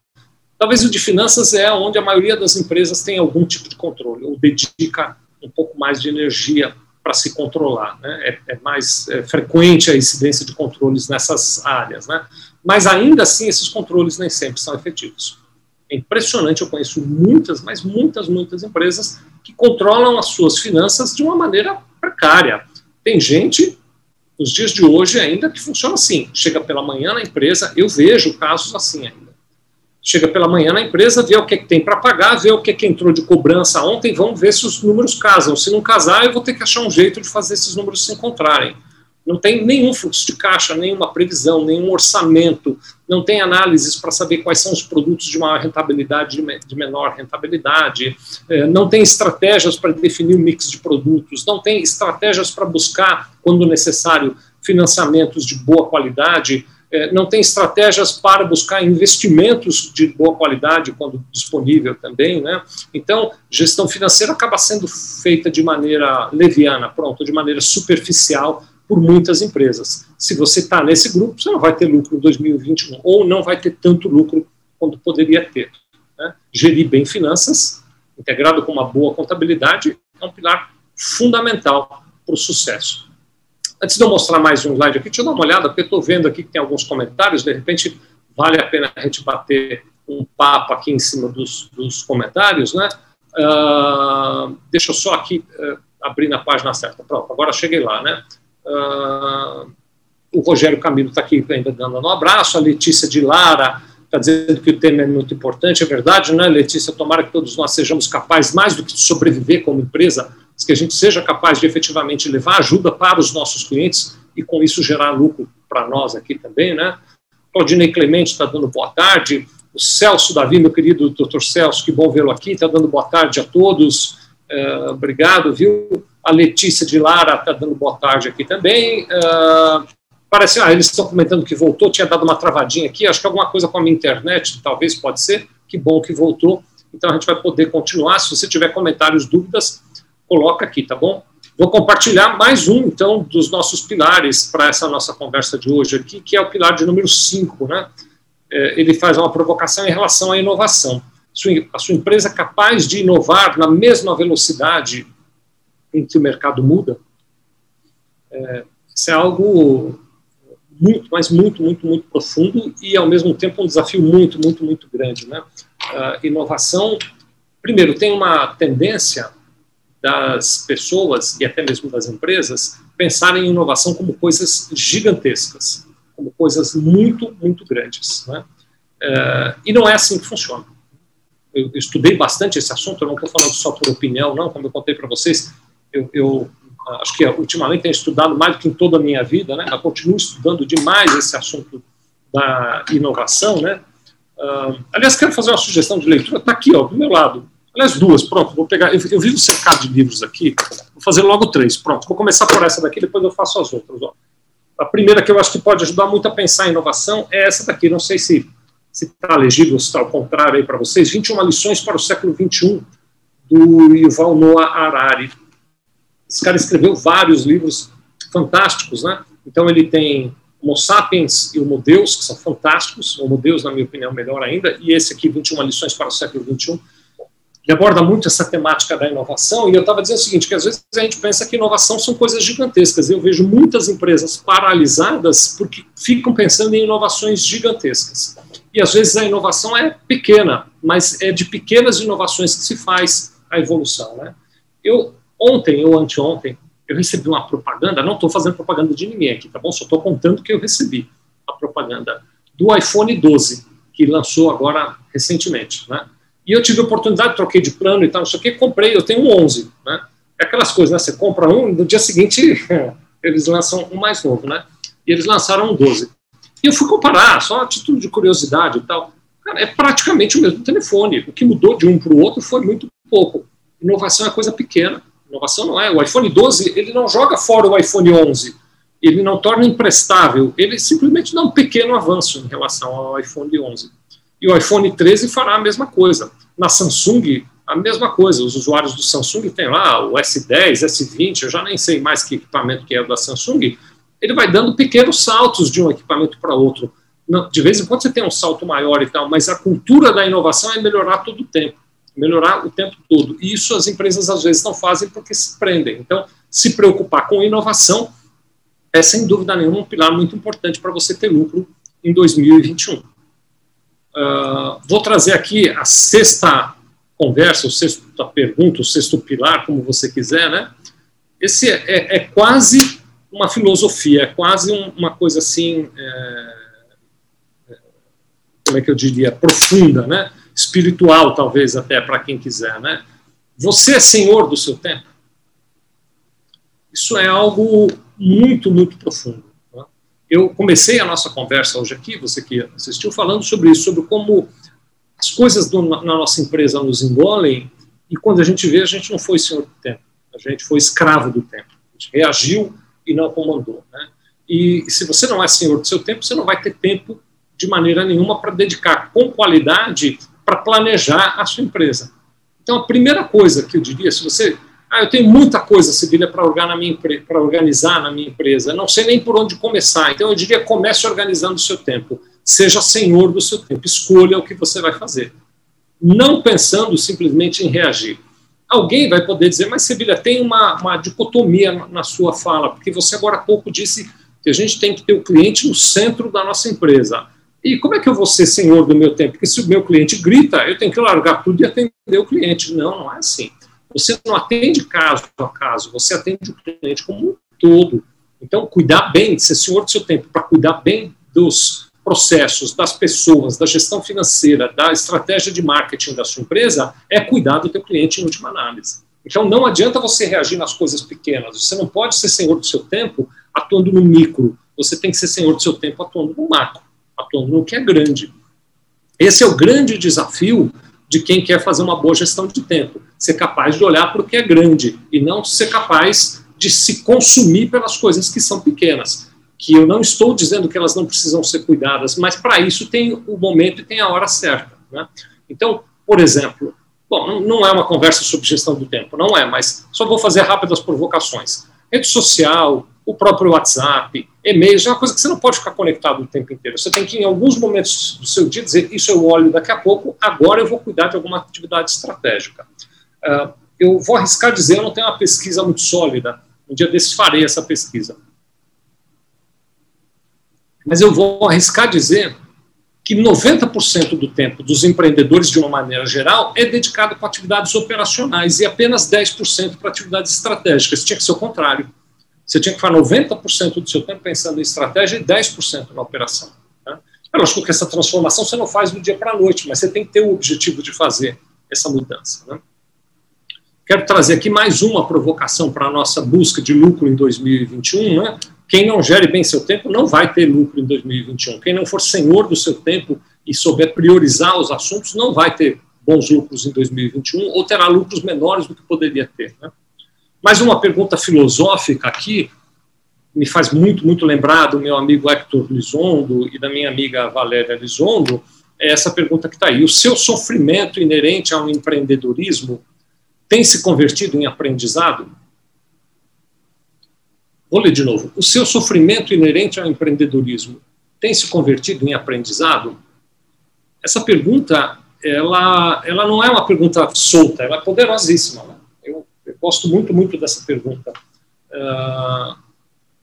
Speaker 1: Talvez o de finanças é onde a maioria das empresas tem algum tipo de controle, ou dedica um pouco mais de energia para se controlar. Né? É, é mais é, frequente a incidência de controles nessas áreas. Né? Mas ainda assim, esses controles nem sempre são efetivos. É impressionante, eu conheço muitas, mas muitas, muitas empresas que controlam as suas finanças de uma maneira precária. Tem gente Nos dias de hoje, ainda que funciona assim. Chega pela manhã na empresa, eu vejo casos assim ainda. Chega pela manhã na empresa, vê o que, é que tem para pagar, vê o que, é que entrou de cobrança ontem, vamos ver se os números casam. Se não casar, eu vou ter que achar um jeito de fazer esses números se encontrarem. Não tem nenhum fluxo de caixa, nenhuma previsão, nenhum orçamento, não tem análises para saber quais são os produtos de maior rentabilidade, de menor rentabilidade, é, não tem estratégias para definir o mix de produtos, não tem estratégias para buscar, quando necessário, financiamentos de boa qualidade, não tem estratégias para buscar investimentos de boa qualidade quando disponível também, né? Então, gestão financeira acaba sendo feita de maneira leviana, pronto, de maneira superficial por muitas empresas. Se você está nesse grupo, você não vai ter lucro em 2021 ou não vai ter tanto lucro quanto poderia ter. Né? Gerir bem finanças, integrado com uma boa contabilidade, é um pilar fundamental para o sucesso. Antes de eu mostrar mais um slide aqui, deixa eu dar uma olhada, porque estou vendo aqui que tem alguns comentários, de repente vale a pena a gente bater um papo aqui em cima dos, dos comentários, né? Uh, deixa eu só aqui uh, abrir na página certa. Pronto, agora cheguei lá, né? Uh, o Rogério Camilo está aqui ainda dando um abraço, a Letícia de Lara está dizendo que o tema é muito importante, é verdade, né, Letícia? Tomara que todos nós sejamos capazes, mais do que sobreviver como empresa, que a gente seja capaz de efetivamente levar ajuda para os nossos clientes e com isso gerar lucro para nós aqui também, né? Claudinei Clemente está dando boa tarde, o Celso Davi, meu querido doutor Celso, que bom vê-lo aqui, está dando boa tarde a todos, uh, obrigado, viu? A Letícia de Lara está dando boa tarde aqui também. Uh, parece, ah, eles estão comentando que voltou, tinha dado uma travadinha aqui, acho que alguma coisa com a minha internet, talvez pode ser, que bom que voltou. Então a gente vai poder continuar. Se você tiver comentários, dúvidas, coloca aqui, tá bom? Vou compartilhar mais um, então, dos nossos pilares para essa nossa conversa de hoje aqui, que é o pilar de número 5, né? É, ele faz uma provocação em relação à inovação. A sua empresa é capaz de inovar na mesma velocidade em que o mercado muda? É, isso é algo muito, mas muito, muito, muito profundo e, ao mesmo tempo, um desafio muito, muito, muito grande, né? Uh, inovação, primeiro, tem uma tendência das pessoas e até mesmo das empresas pensarem em inovação como coisas gigantescas, como coisas muito, muito grandes. Né? É, e não é assim que funciona. Eu, estudei bastante esse assunto, eu não estou falando só por opinião, não, como eu contei para vocês, eu, eu, acho que ultimamente tenho estudado mais do que em toda a minha vida, né, mas continuo estudando demais esse assunto da inovação, né, uh, aliás, quero fazer uma sugestão de leitura, está aqui, ó, do meu lado, Aliás, duas, pronto, vou pegar. Eu, eu vi um cercado de livros aqui, vou fazer logo três, pronto. Vou começar por essa daqui, depois eu faço as outras. Ó. A primeira que eu acho que pode ajudar muito a pensar em inovação é essa daqui. Não sei se está legível, se está ao contrário aí para vocês. 21 lições para o século XXI, do Yuval Noah Harari. Esse cara escreveu vários livros fantásticos, né? Então ele tem Homo Sapiens e Homo Deus, que são fantásticos. Homo Deus, na minha opinião, melhor ainda. E esse aqui, 21 lições para o século XXI ele aborda muito essa temática da inovação, e eu estava dizendo o seguinte, que às vezes a gente pensa que inovação são coisas gigantescas, eu vejo muitas empresas paralisadas porque ficam pensando em inovações gigantescas. E às vezes a inovação é pequena, mas é de pequenas inovações que se faz a evolução. Né? Eu, ontem ou anteontem, eu recebi uma propaganda, não estou fazendo propaganda de ninguém aqui, tá bom? Só estou contando que eu recebi a propaganda do iPhone 12, que lançou agora recentemente, né? E eu tive a oportunidade, troquei de plano e tal, não sei o que, comprei, eu tenho um 11, né? É aquelas coisas, né? Você compra um, no dia seguinte eles lançam um mais novo, né? E eles lançaram um 12. E eu fui comparar, só a título de curiosidade e tal. Cara, é praticamente o mesmo telefone. O que mudou de um para o outro foi muito pouco. Inovação é coisa pequena. Inovação não é. O iPhone 12, ele não joga fora o iPhone 11. Ele não torna imprestável. Ele simplesmente dá um pequeno avanço em relação ao iPhone 11. E o iPhone 13 fará a mesma coisa. Na Samsung, a mesma coisa. Os usuários do Samsung têm lá o S10, S20, eu já nem sei mais que equipamento que é o da Samsung. Ele vai dando pequenos saltos de um equipamento para outro. De vez em quando você tem um salto maior e tal, mas a cultura da inovação é melhorar todo o tempo, melhorar o tempo todo. E isso as empresas às vezes não fazem porque se prendem. Então, se preocupar com inovação é sem dúvida nenhuma um pilar muito importante para você ter lucro em 2021. Uh, vou trazer aqui a sexta conversa, o sexta pergunta, o sexto pilar, como você quiser, né? Esse é, é, é quase uma filosofia, é quase um, uma coisa assim, é, é, como é que eu diria, profunda, né? espiritual, talvez até para quem quiser. Né? Você é senhor do seu tempo? Isso é algo muito, muito profundo. Eu comecei a nossa conversa hoje aqui, você que assistiu, falando sobre isso, sobre como as coisas do, na nossa empresa nos engolem e quando a gente vê, a gente não foi senhor do tempo, a gente foi escravo do tempo. A gente reagiu e não comandou. Né? E se você não é senhor do seu tempo, você não vai ter tempo de maneira nenhuma para dedicar com qualidade para planejar a sua empresa. Então, a primeira coisa que eu diria, se você. Ah, eu tenho muita coisa, Sibília, para organizar na minha empresa, não sei nem por onde começar. Então, eu diria: comece organizando o seu tempo. Seja senhor do seu tempo. Escolha o que você vai fazer. Não pensando simplesmente em reagir alguém vai poder dizer, mas Sevilha, tem uma, uma dicotomia na sua fala, porque você agora há pouco disse que a gente tem que ter o cliente no centro da nossa empresa. E como é que eu vou ser senhor do meu tempo? Porque se o meu cliente grita, eu tenho que largar tudo e atender o cliente. Não, não é assim. Você não atende caso a caso, você atende o cliente como um todo. Então, cuidar bem, ser senhor do seu tempo, para cuidar bem dos processos, das pessoas, da gestão financeira, da estratégia de marketing da sua empresa, é cuidar do teu cliente em última análise. Então não adianta você reagir nas coisas pequenas. Você não pode ser senhor do seu tempo atuando no micro. Você tem que ser senhor do seu tempo atuando no macro, atuando no que é grande. Esse é o grande desafio de quem quer fazer uma boa gestão de tempo. Ser capaz de olhar para o que é grande e não ser capaz de se consumir pelas coisas que são pequenas que eu não estou dizendo que elas não precisam ser cuidadas, mas para isso tem o momento e tem a hora certa. Né? Então, por exemplo, bom, não é uma conversa sobre gestão do tempo, não é, mas só vou fazer rápidas provocações. Rede social, o próprio WhatsApp, e-mails, é uma coisa que você não pode ficar conectado o tempo inteiro. Você tem que, em alguns momentos do seu dia, dizer: Isso eu olho daqui a pouco, agora eu vou cuidar de alguma atividade estratégica. Uh, eu vou arriscar dizer: eu não tenho uma pesquisa muito sólida. Um dia desses farei essa pesquisa mas eu vou arriscar dizer que 90% do tempo dos empreendedores, de uma maneira geral, é dedicado para atividades operacionais e apenas 10% para atividades estratégicas. Tinha que ser o contrário. Você tinha que ficar 90% do seu tempo pensando em estratégia e 10% na operação. Né? É lógico que essa transformação você não faz do dia para a noite, mas você tem que ter o objetivo de fazer essa mudança. Né? Quero trazer aqui mais uma provocação para a nossa busca de lucro em 2021. Né? Quem não gere bem seu tempo não vai ter lucro em 2021. Quem não for senhor do seu tempo e souber priorizar os assuntos não vai ter bons lucros em 2021 ou terá lucros menores do que poderia ter. Né? Mais uma pergunta filosófica aqui, me faz muito, muito lembrar do meu amigo Hector Lizondo e da minha amiga Valéria Lizondo, é essa pergunta que está aí. O seu sofrimento inerente ao empreendedorismo tem se convertido em aprendizado? Vou ler de novo. O seu sofrimento inerente ao empreendedorismo tem se convertido em aprendizado? Essa pergunta, ela, ela não é uma pergunta solta, ela é poderosíssima. Gosto muito, muito dessa pergunta. Uh,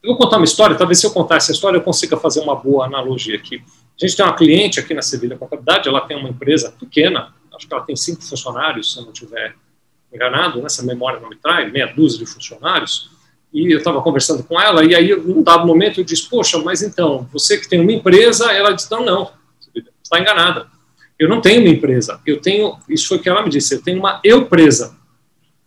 Speaker 1: eu vou contar uma história, talvez se eu contar essa história eu consiga fazer uma boa analogia aqui. A gente tem uma cliente aqui na Sevilha Contabilidade, ela tem uma empresa pequena, acho que ela tem cinco funcionários, se eu não estiver enganado, nessa né? memória não me trai, meia dúzia de funcionários, e eu estava conversando com ela, e aí, num dado momento, eu disse, poxa, mas então, você que tem uma empresa, ela disse, não, não, está enganada. Eu não tenho uma empresa, eu tenho, isso foi o que ela me disse, eu tenho uma eu presa,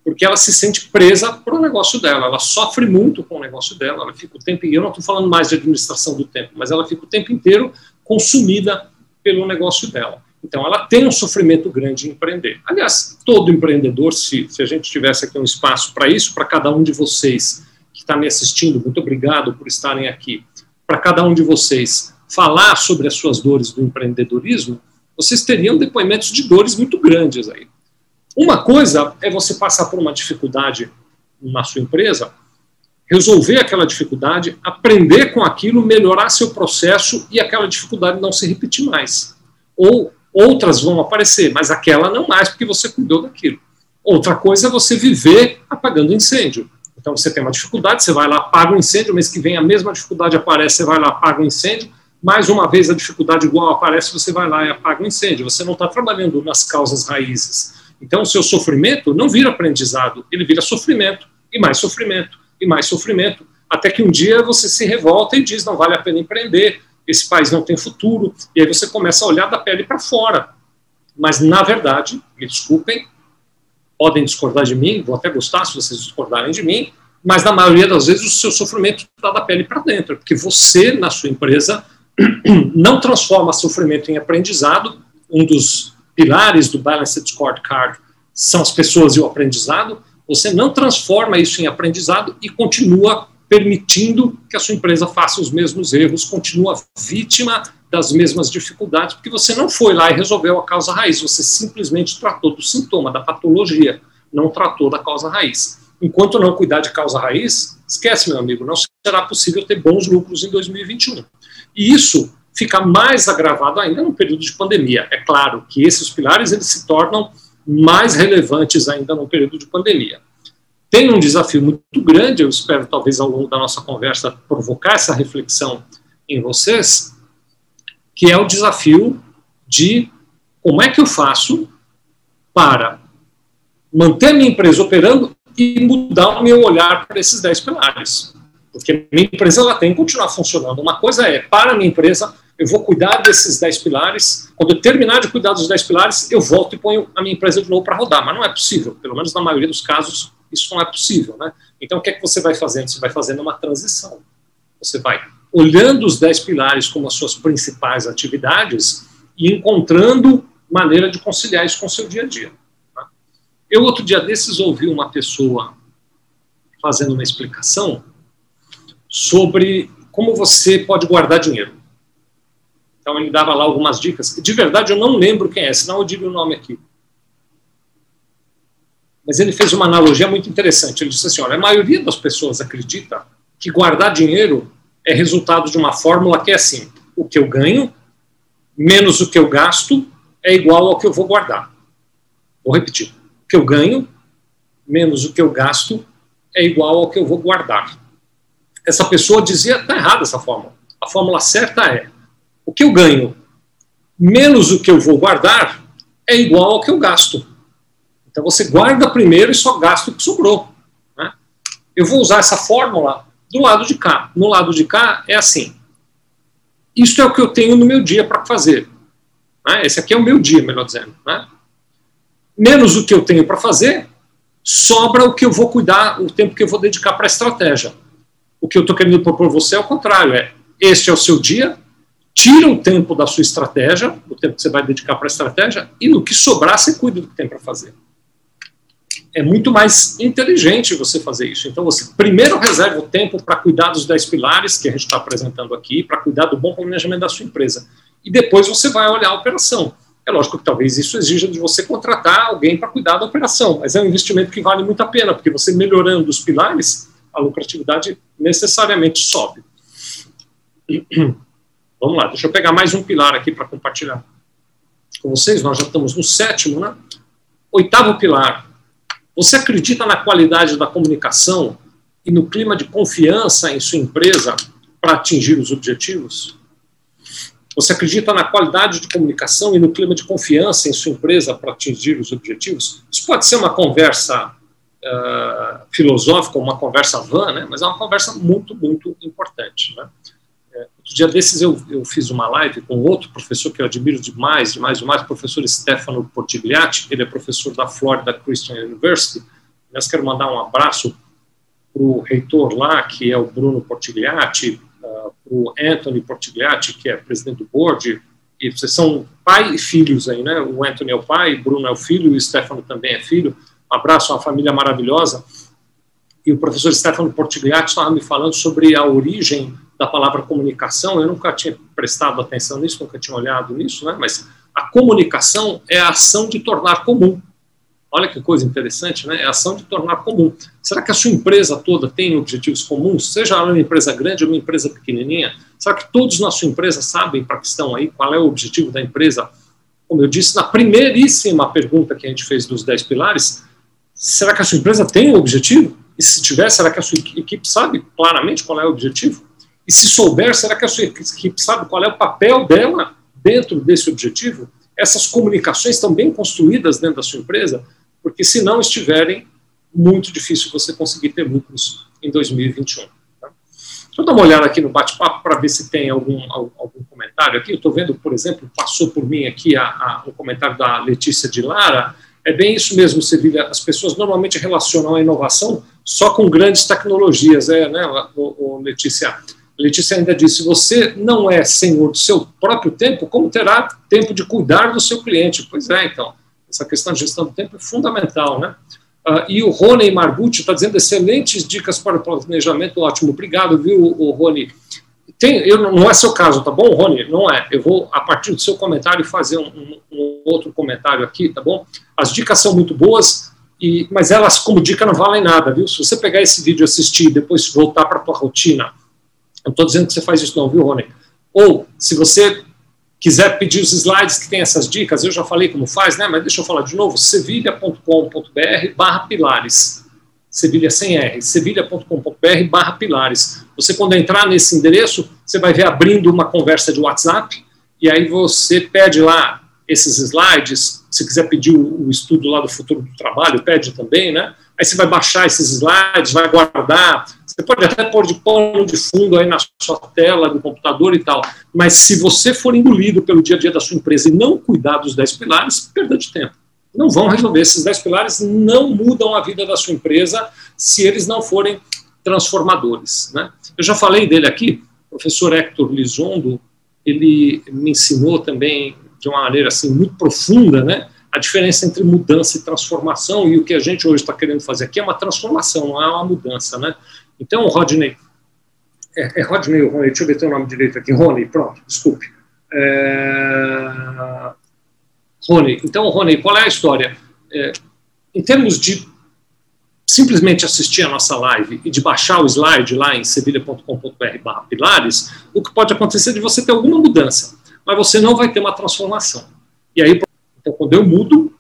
Speaker 1: porque ela se sente presa para o negócio dela, ela sofre muito com o negócio dela, ela fica o tempo, eu não estou falando mais de administração do tempo, mas ela fica o tempo inteiro consumida pelo negócio dela. Então, ela tem um sofrimento grande em empreender. Aliás, todo empreendedor, se, se a gente tivesse aqui um espaço para isso, para cada um de vocês que está me assistindo, muito obrigado por estarem aqui. Para cada um de vocês falar sobre as suas dores do empreendedorismo, vocês teriam depoimentos de dores muito grandes aí. Uma coisa é você passar por uma dificuldade na sua empresa, resolver aquela dificuldade, aprender com aquilo, melhorar seu processo e aquela dificuldade não se repetir mais. Ou outras vão aparecer, mas aquela não mais, porque você cuidou daquilo. Outra coisa é você viver apagando incêndio. Então você tem uma dificuldade, você vai lá, apaga o incêndio, mês que vem a mesma dificuldade aparece, você vai lá, apaga o incêndio, mais uma vez a dificuldade igual aparece, você vai lá e apaga o incêndio. Você não está trabalhando nas causas raízes. Então o seu sofrimento não vira aprendizado, ele vira sofrimento, e mais sofrimento, e mais sofrimento, até que um dia você se revolta e diz: não vale a pena empreender, esse país não tem futuro, e aí você começa a olhar da pele para fora. Mas, na verdade, me desculpem, podem discordar de mim, vou até gostar se vocês discordarem de mim, mas na maioria das vezes o seu sofrimento está da pele para dentro, porque você, na sua empresa, não transforma sofrimento em aprendizado. Um dos pilares do Balanced Scorecard são as pessoas e o aprendizado. Você não transforma isso em aprendizado e continua permitindo que a sua empresa faça os mesmos erros, continua vítima das mesmas dificuldades, porque você não foi lá e resolveu a causa raiz, você simplesmente tratou do sintoma, da patologia, não tratou da causa raiz. Enquanto não cuidar de causa raiz, esquece, meu amigo, não será possível ter bons lucros em 2021. E isso fica mais agravado ainda no período de pandemia. É claro que esses pilares eles se tornam mais relevantes ainda no período de pandemia tem um desafio muito grande, eu espero talvez ao longo da nossa conversa provocar essa reflexão em vocês, que é o desafio de como é que eu faço para manter minha empresa operando e mudar o meu olhar para esses 10 pilares. Porque minha empresa ela tem que continuar funcionando. Uma coisa é, para a minha empresa, eu vou cuidar desses 10 pilares. Quando eu terminar de cuidar dos 10 pilares, eu volto e ponho a minha empresa de novo para rodar. Mas não é possível, pelo menos na maioria dos casos, isso não é possível. Né? Então, o que é que você vai fazendo? Você vai fazendo uma transição. Você vai olhando os dez pilares como as suas principais atividades e encontrando maneira de conciliar isso com o seu dia a dia. Tá? Eu, outro dia desses, ouvi uma pessoa fazendo uma explicação sobre como você pode guardar dinheiro. Então, ele dava lá algumas dicas. De verdade, eu não lembro quem é, senão eu digo o nome aqui mas ele fez uma analogia muito interessante. Ele disse assim: olha, a maioria das pessoas acredita que guardar dinheiro é resultado de uma fórmula que é assim: o que eu ganho menos o que eu gasto é igual ao que eu vou guardar. Vou repetir: o que eu ganho menos o que eu gasto é igual ao que eu vou guardar. Essa pessoa dizia: está errada essa fórmula. A fórmula certa é: o que eu ganho menos o que eu vou guardar é igual ao que eu gasto. Então você guarda primeiro e só gasta o que sobrou. Né? Eu vou usar essa fórmula do lado de cá. No lado de cá é assim. Isto é o que eu tenho no meu dia para fazer. Né? Esse aqui é o meu dia, melhor dizendo. Né? Menos o que eu tenho para fazer, sobra o que eu vou cuidar, o tempo que eu vou dedicar para a estratégia. O que eu estou querendo propor você é o contrário. É, este é o seu dia, tira o tempo da sua estratégia, o tempo que você vai dedicar para a estratégia, e no que sobrar, você cuida do que tem para fazer é muito mais inteligente você fazer isso. Então, você primeiro reserva o tempo para cuidar dos 10 pilares que a gente está apresentando aqui, para cuidar do bom planejamento da sua empresa. E depois você vai olhar a operação. É lógico que talvez isso exija de você contratar alguém para cuidar da operação, mas é um investimento que vale muito a pena, porque você melhorando os pilares, a lucratividade necessariamente sobe. Vamos lá, deixa eu pegar mais um pilar aqui para compartilhar com vocês. Nós já estamos no sétimo, né? Oitavo pilar, você acredita na qualidade da comunicação e no clima de confiança em sua empresa para atingir os objetivos? Você acredita na qualidade de comunicação e no clima de confiança em sua empresa para atingir os objetivos? Isso pode ser uma conversa uh, filosófica, uma conversa vã, né? mas é uma conversa muito, muito importante. Né? Outro dia desses eu, eu fiz uma live com outro professor que eu admiro demais, demais, demais, o professor Stefano Portigliatti, ele é professor da Florida Christian University. Mas quero mandar um abraço para o reitor lá, que é o Bruno Portigliatti, uh, ah, para o Anthony Portigliatti, que é presidente do board, e vocês são pai e filhos aí, né? O Anthony é o pai, Bruno é o filho, o Stefano também é filho. Um abraço, uma família maravilhosa. E o professor Stefano Portigliatti estava me falando sobre a origem da palavra comunicação, eu nunca tinha prestado atenção nisso, nunca tinha olhado nisso, né? mas a comunicação é a ação de tornar comum. Olha que coisa interessante, né? É a ação de tornar comum. Será que a sua empresa toda tem objetivos comuns? Seja ela uma empresa grande ou uma empresa pequenininha? Será que todos na sua empresa sabem para que estão aí? Qual é o objetivo da empresa? Como eu disse na primeiríssima pergunta que a gente fez dos 10 pilares, será que a sua empresa tem um objetivo? E se tiver, será que a sua equipe sabe claramente qual é o objetivo? E se souber, será que a sua equipe sabe qual é o papel dela dentro desse objetivo? Essas comunicações estão bem construídas dentro da sua empresa? Porque se não estiverem, muito difícil você conseguir ter lucros em 2021. Tá? eu dar uma olhada aqui no bate-papo para ver se tem algum, algum comentário aqui. Eu estou vendo, por exemplo, passou por mim aqui a, a, o comentário da Letícia de Lara. É bem isso mesmo, Sevilha. As pessoas normalmente relacionam a inovação só com grandes tecnologias, é, né, o, o Letícia? Letícia ainda disse: você não é senhor do seu próprio tempo, como terá tempo de cuidar do seu cliente? Pois é, então, essa questão de gestão do tempo é fundamental, né? Uh, e o Rony Margucci está dizendo excelentes dicas para o planejamento, ótimo, obrigado, viu, o Rony? Tem, eu, não é seu caso, tá bom, Rony? Não é. Eu vou, a partir do seu comentário, fazer um, um, outro comentário aqui, tá bom? As dicas são muito boas, e, mas elas, como dica, não valem nada, viu? Se você pegar esse vídeo, assistir e depois voltar para a tua rotina, não estou dizendo que você faz isso não, viu, Rony? Ou, se você quiser pedir os slides que tem essas dicas, eu já falei como faz, né? Mas deixa eu falar de novo, sevilha.com.br barra pilares. Sevilha sem R, sevilha.com.br barra pilares. Você, quando entrar nesse endereço, você vai ver abrindo uma conversa de WhatsApp, e aí você pede lá esses slides, se quiser pedir o, estudo lá do futuro do trabalho, pede também, né? Aí você vai baixar esses slides, vai guardar, você pode até pôr de pano de fundo aí na sua tela do computador e tal, mas se você for engolido pelo dia a dia da sua empresa e não cuidar dos 10 pilares, perda de tempo. Não vão resolver. Esses 10 pilares não mudam a vida da sua empresa se eles não forem transformadores. Né? Eu já falei dele aqui, o professor Hector Lizondo, ele me ensinou também de uma maneira assim muito profunda, né? a diferença entre mudança e transformação, e o que a gente hoje está querendo fazer aqui é uma transformação, não é uma mudança, né? Então, Rodney, é, é Rodney Rony, deixa eu ver teu nome direito aqui, Rony, pronto, desculpe. É, Rony, então, Rony, qual é a história? É, em termos de simplesmente assistir a nossa live e de baixar o slide lá em sevilha.com.br pilares, o que pode acontecer é de você ter alguma mudança, mas você não vai ter uma transformação. E aí, então, quando eu mudo,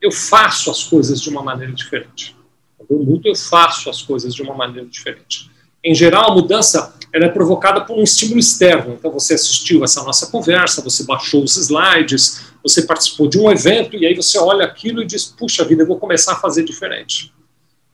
Speaker 1: eu faço as coisas de uma maneira diferente. Quando eu mudo, eu faço as coisas de uma maneira diferente. Em geral, a mudança ela é provocada por um estímulo externo. Então, você assistiu essa nossa conversa, você baixou os slides, você participou de um evento, e aí você olha aquilo e diz: puxa vida, eu vou começar a fazer diferente.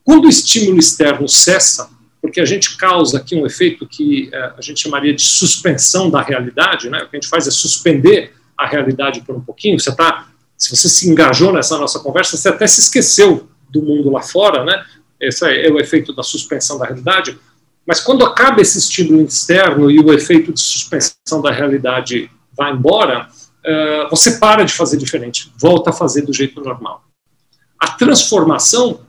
Speaker 1: Quando o estímulo externo cessa, porque a gente causa aqui um efeito que é, a gente chamaria de suspensão da realidade, né? o que a gente faz é suspender a realidade por um pouquinho, você está se você se engajou nessa nossa conversa, você até se esqueceu do mundo lá fora, né? Esse é, o efeito da suspensão da realidade. Mas quando acaba esse estímulo externo e o efeito de suspensão da realidade vai embora, uh, você para de fazer diferente, volta a fazer do jeito normal. A transformação,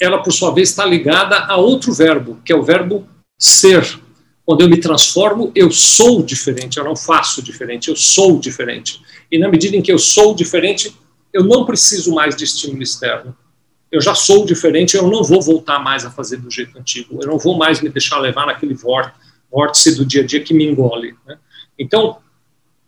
Speaker 1: ela por sua vez está ligada a outro verbo, que é o verbo ser. Quando eu me transformo, eu sou diferente, eu não faço diferente, eu sou diferente. E na medida em que eu sou diferente, eu não preciso mais de estímulo externo. Eu já sou diferente, eu não vou voltar mais a fazer do jeito antigo. Eu não vou mais me deixar levar naquele vórtice do dia a dia que me engole. Né? Então,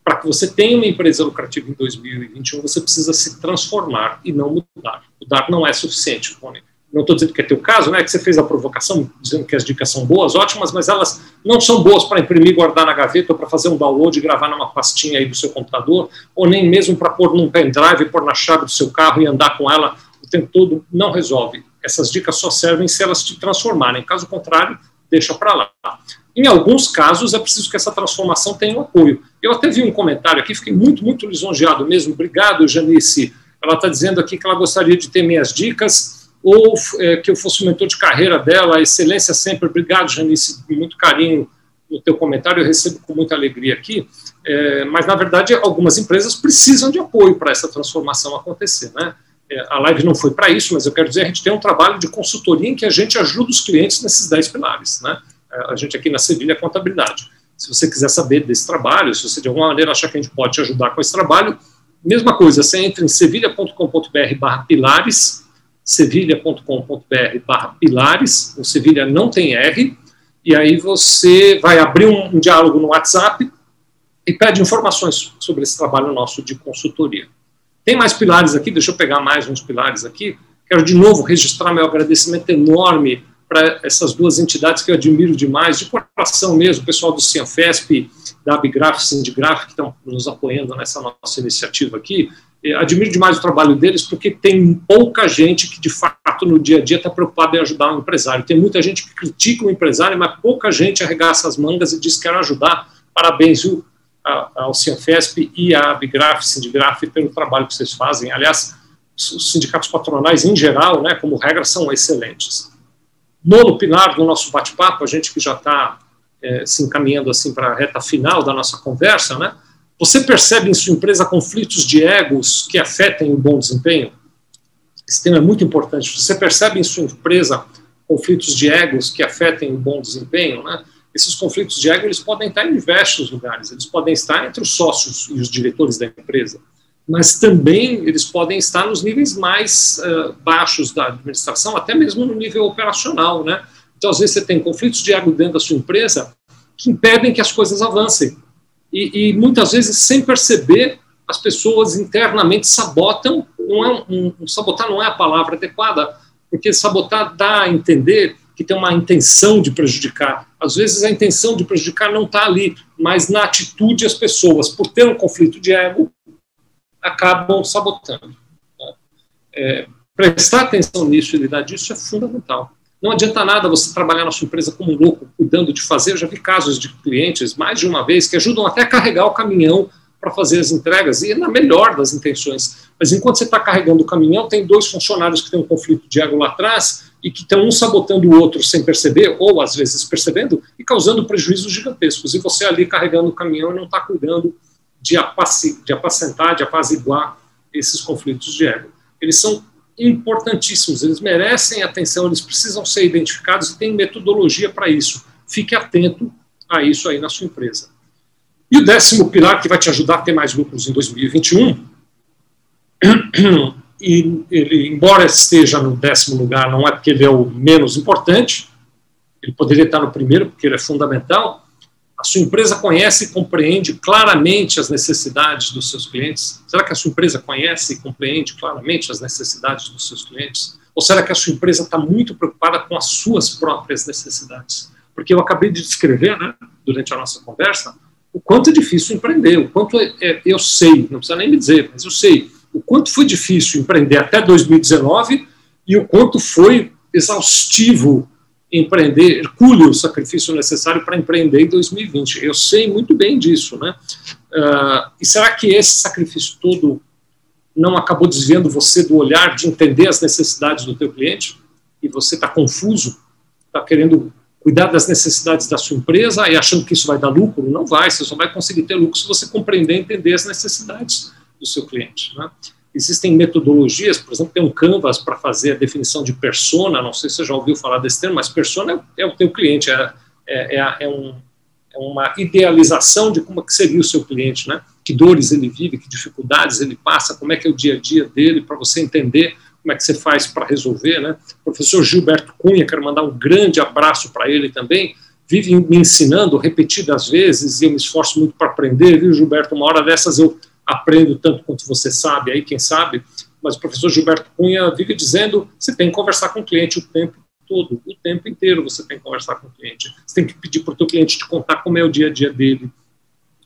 Speaker 1: para que você tenha uma empresa lucrativa em 2021, você precisa se transformar e não mudar. Mudar não é suficiente, Rony não estou dizendo que é teu caso, né, que você fez a provocação dizendo que as dicas são boas, ótimas, mas elas não são boas para imprimir, guardar na gaveta, ou para fazer um download gravar numa pastinha aí do seu computador, ou nem mesmo para pôr num pendrive, pôr na chave do seu carro e andar com ela o tempo todo, não resolve. Essas dicas só servem se elas te transformarem, caso contrário, deixa para lá. Em alguns casos, é preciso que essa transformação tenha um apoio. Eu até vi um comentário aqui, fiquei muito, muito lisonjeado mesmo. Obrigado, Janice. Ela está dizendo aqui que ela gostaria de ter minhas dicas ou é, que eu fosse mentor de carreira dela, excelência sempre, obrigado, Janice, muito carinho no teu comentário, eu recebo com muita alegria aqui, é, mas, na verdade, algumas empresas precisam de apoio para essa transformação acontecer, né? É, a live não foi para isso, mas eu quero dizer, a gente tem um trabalho de consultoria em que a gente ajuda os clientes nesses 10 pilares, né? É, a gente aqui na Sevilha Contabilidade. Se você quiser saber desse trabalho, se você de alguma maneira achar que a gente pode te ajudar com esse trabalho, mesma coisa, você entra em sevilha.com.br barra pilares, sevilha.com.br barra pilares, o Sevilha não tem R, e aí você vai abrir um, um diálogo no WhatsApp e pede informações sobre esse trabalho nosso de consultoria. Tem mais pilares aqui, deixa eu pegar mais uns pilares aqui. Quero de novo registrar meu agradecimento enorme para essas duas entidades que eu admiro demais, de coração mesmo, o pessoal do Cianfesp, da Abigraf, Sindigraf, que estão nos apoiando nessa nossa iniciativa aqui. Admiro demais o trabalho deles porque tem pouca gente que de fato no dia a dia está preocupada em ajudar o empresário. Tem muita gente que critica o empresário, mas pouca gente arregaça as mangas e diz que quer ajudar. Parabéns viu, ao Cianfesp e à Bigraf, Sindigraf, pelo trabalho que vocês fazem. Aliás, os sindicatos patronais em geral, né, como regra, são excelentes. Nono pilar do nosso bate-papo, a gente que já está é, se encaminhando assim para a reta final da nossa conversa, né? Você percebe em sua empresa conflitos de egos que afetem o bom desempenho? Esse tema é muito importante. Você percebe em sua empresa conflitos de egos que afetem o bom desempenho? Né? Esses conflitos de ego eles podem estar em diversos lugares. Eles podem estar entre os sócios e os diretores da empresa, mas também eles podem estar nos níveis mais uh, baixos da administração, até mesmo no nível operacional, né? Então, às vezes, você tem conflitos de ego dentro da sua empresa que impedem que as coisas avancem e, e, muitas vezes, sem perceber, as pessoas internamente sabotam. Não é um, um, sabotar não é a palavra adequada, porque sabotar dá a entender que tem uma intenção de prejudicar. Às vezes a intenção de prejudicar não está ali, mas na atitude as pessoas, por ter um conflito de ego, acabam sabotando. Né? É, prestar atenção nisso e lidar disso é fundamental. Não adianta nada você trabalhar na sua empresa como um louco, cuidando de fazer. Eu já vi casos de clientes, mais de uma vez, que ajudam até a carregar o caminhão para fazer as entregas, e na melhor das intenções. Mas enquanto você está carregando o caminhão, tem dois funcionários que têm um conflito de ego lá atrás e que estão um sabotando o outro sem perceber, ou às vezes percebendo, e causando prejuízos gigantescos. E você ali carregando o caminhão e não está cuidando de, apaci de apacentar, de apaziguar esses conflitos de ego. Eles são importantíssimos, eles merecem atenção, eles precisam ser identificados e tem metodologia para isso. Fique atento a isso aí na sua empresa. E o décimo pilar que vai te ajudar a ter mais lucros em 2021, e ele, embora esteja no décimo lugar, não é porque ele é o menos importante, ele poderia estar no primeiro, porque ele é fundamental, a sua empresa conhece e compreende claramente as necessidades dos seus clientes? Será que a sua empresa conhece e compreende claramente as necessidades dos seus clientes? Ou será que a sua empresa está muito preocupada com as suas próprias necessidades? Porque eu acabei de descrever, né, durante a nossa conversa, o quanto é difícil empreender, o quanto é, é, eu sei, não precisa nem me dizer, mas eu sei o quanto foi difícil empreender até 2019 e o quanto foi exaustivo empreender, hercúleo o sacrifício necessário para empreender em 2020. Eu sei muito bem disso, né? Uh, e será que esse sacrifício todo não acabou desviando você do olhar de entender as necessidades do teu cliente? E você está confuso, está querendo cuidar das necessidades da sua empresa e achando que isso vai dar lucro? Não vai, você só vai conseguir ter lucro se você compreender e entender as necessidades do seu cliente, né? Existem metodologias, por exemplo, tem um Canvas para fazer a definição de persona, não sei se você já ouviu falar desse termo, mas persona é, é o teu cliente, é, é, é, é, um, é uma idealização de como é que seria o seu cliente, né? Que dores ele vive, que dificuldades ele passa, como é que é o dia a dia dele, para você entender como é que você faz para resolver, né? O professor Gilberto Cunha, quero mandar um grande abraço para ele também, vive me ensinando repetidas vezes e eu me esforço muito para aprender, viu, Gilberto? Uma hora dessas eu aprendo tanto quanto você sabe, aí quem sabe, mas o professor Gilberto Cunha vive dizendo você tem que conversar com o cliente o tempo todo, o tempo inteiro você tem que conversar com o cliente. Você tem que pedir para o teu cliente te contar como é o dia a dia dele,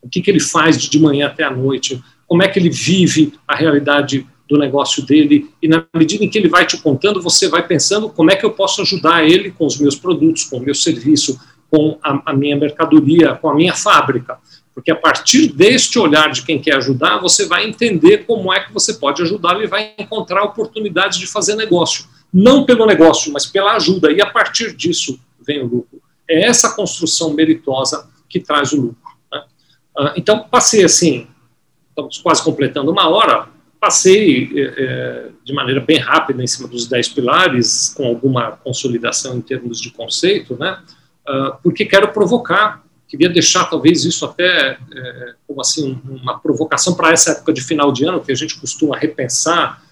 Speaker 1: o que, que ele faz de manhã até a noite, como é que ele vive a realidade do negócio dele, e na medida em que ele vai te contando, você vai pensando como é que eu posso ajudar ele com os meus produtos, com o meu serviço, com a, a minha mercadoria, com a minha fábrica. Porque a partir deste olhar de quem quer ajudar, você vai entender como é que você pode ajudá-lo e vai encontrar oportunidades de fazer negócio. Não pelo negócio, mas pela ajuda. E a partir disso vem o lucro. É essa construção meritosa que traz o lucro. Né? Ah, então, passei assim, estamos quase completando uma hora, passei é, de maneira bem rápida em cima dos dez pilares, com alguma consolidação em termos de conceito, né? Uh, porque quero provocar queria deixar talvez isso até é, como assim uma provocação para essa época de final de ano que a gente costuma repensar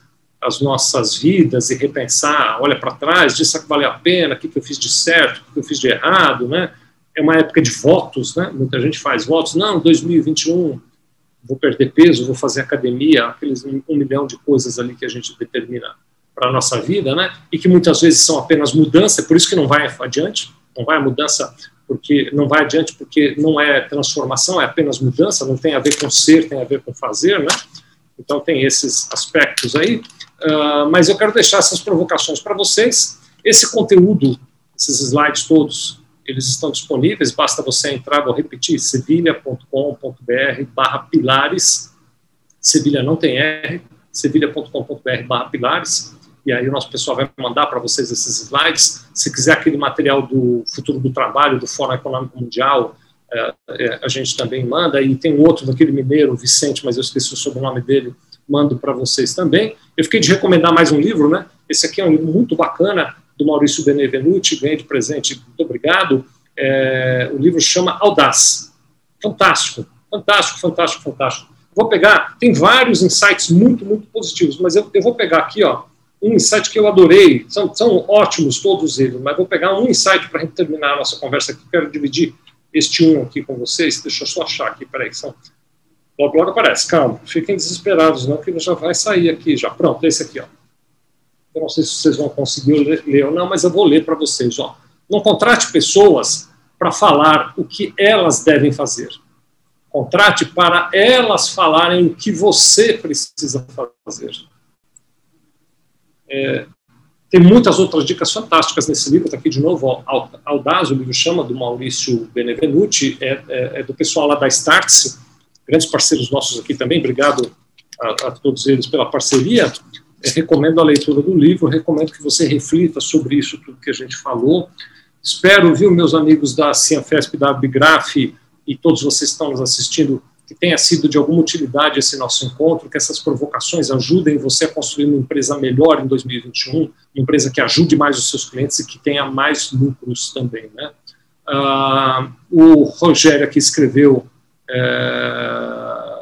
Speaker 1: as nossas vidas e repensar, olha para trás, disso que valeu a pena, o que, que eu fiz de certo, o que, que eu fiz de errado, né? É uma época de votos, né? Muita gente faz votos, não, 2021 vou perder peso, vou fazer academia, aqueles um, milhão de coisas ali que a gente determina para a nossa vida, né? E que muitas vezes são apenas mudança, por isso que não vai adiante, não vai a mudança porque não vai adiante porque não é transformação, é apenas mudança, não tem a ver com ser, tem a ver com fazer, né? Então tem esses aspectos aí, uh, mas eu quero deixar essas provocações para vocês. Esse conteúdo, esses slides todos, eles estão disponíveis, basta você entrar, vou repetir, sevilha.com.br barra pilares, Sevilha não tem R, sevilha.com.br barra pilares, e aí o nosso pessoal vai mandar para vocês esses slides. Se quiser aquele material do futuro do trabalho, do Fórum Econômico Mundial, é, é, a gente também manda, e tem outro daquele mineiro, Vicente, mas eu esqueci o sobrenome dele, mando para vocês também. Eu fiquei de recomendar mais um livro, né? Esse aqui é um livro muito bacana, do Maurício Benevenuti, ganhei de presente, muito obrigado. É, o livro chama Audaz. Fantástico, fantástico, fantástico, fantástico. Vou pegar, tem vários insights muito, muito positivos, mas eu, eu vou pegar aqui, ó, um insight que eu adorei, são, são ótimos todos eles, mas vou pegar um insight para terminar a nossa conversa aqui, quero dividir este um aqui com vocês, deixa eu só achar aqui, peraí, são, logo, logo aparece, calma, fiquem desesperados não, que ele já vai sair aqui já, pronto, esse aqui, ó. Eu não sei se vocês vão conseguir ler, ler ou não, mas eu vou ler para vocês, ó. Não contrate pessoas para falar o que elas devem fazer. Contrate para elas falarem o que você precisa fazer. É, tem muitas outras dicas fantásticas nesse livro, está aqui de novo, Audaz, o livro chama, do Maurício Benevenuti, é, é, é, do pessoal lá da Startse, grandes parceiros nossos aqui também, obrigado a, a todos eles pela parceria. É, recomendo a leitura do livro, recomendo que você reflita sobre isso tudo que a gente falou. Espero, viu, meus amigos da Cianfesp, da Abigraf e todos vocês que estão nos assistindo, que tenha sido de alguma utilidade esse nosso encontro, que essas provocações ajudem você a construir uma empresa melhor em 2021, uma empresa que ajude mais os seus clientes e que tenha mais lucros também. Né? Uh, o Rogério aqui escreveu é,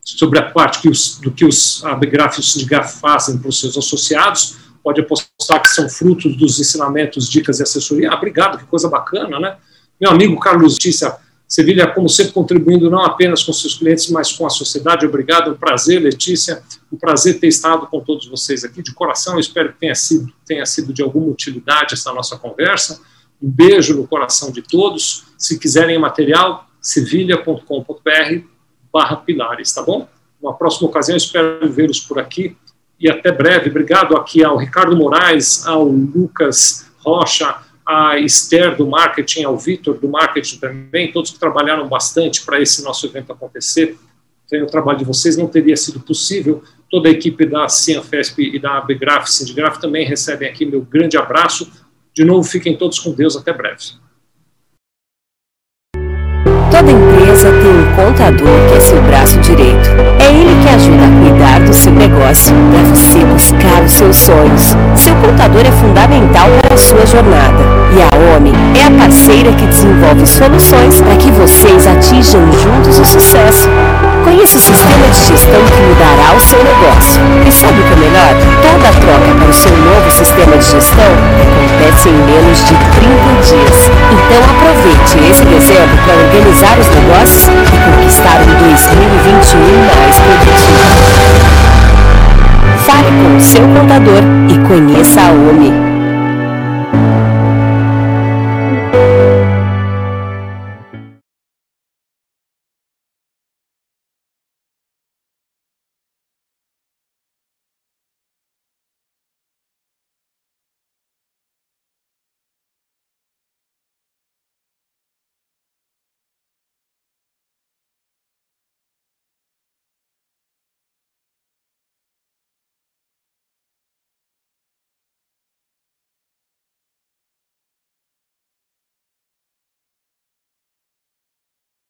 Speaker 1: sobre a parte que os, do que os Abgraf e o Sindigraf fazem para os seus associados, pode apostar que são frutos dos ensinamentos, dicas e assessoria. Ah, obrigado, que coisa bacana, né? Meu amigo Carlos Tícia Sevilha, como sempre, contribuindo não apenas com seus clientes, mas com a sociedade. Obrigado, um prazer, Letícia, um prazer ter estado com todos vocês aqui. De coração, espero que tenha sido, tenha sido de alguma utilidade essa nossa conversa. Um beijo no coração de todos. Se quiserem material, sevilha.com.br barra pilares, tá bom? Uma próxima ocasião, espero vê-los por aqui e até breve. Obrigado aqui ao Ricardo Moraes, ao Lucas Rocha, a Esther do marketing, ao Vitor do marketing também, todos que trabalharam bastante para esse nosso evento acontecer. Sem o trabalho de vocês não teria sido possível. Toda a equipe da Cianfesp e da Abgraf, Sindigraf também recebem aqui meu grande abraço. De novo, fiquem todos com Deus. Até breve.
Speaker 2: Toda empresa tem um contador que é seu braço direito. É ele que ajuda a cuidar do seu negócio para você buscar os seus sonhos. Seu contador é fundamental para a sua jornada. E a OMI é a parceira que desenvolve soluções para que vocês atinjam juntos o sucesso. Conheça o sistema de gestão que mudará o seu negócio. E sabe o que é melhor? Toda troca para o seu novo sistema de gestão acontece em menos de 30 dias. Então aproveite esse dezembro para organizar os negócios e conquistar um 2021 mais produtivo. Fale com o seu contador e conheça a OMI.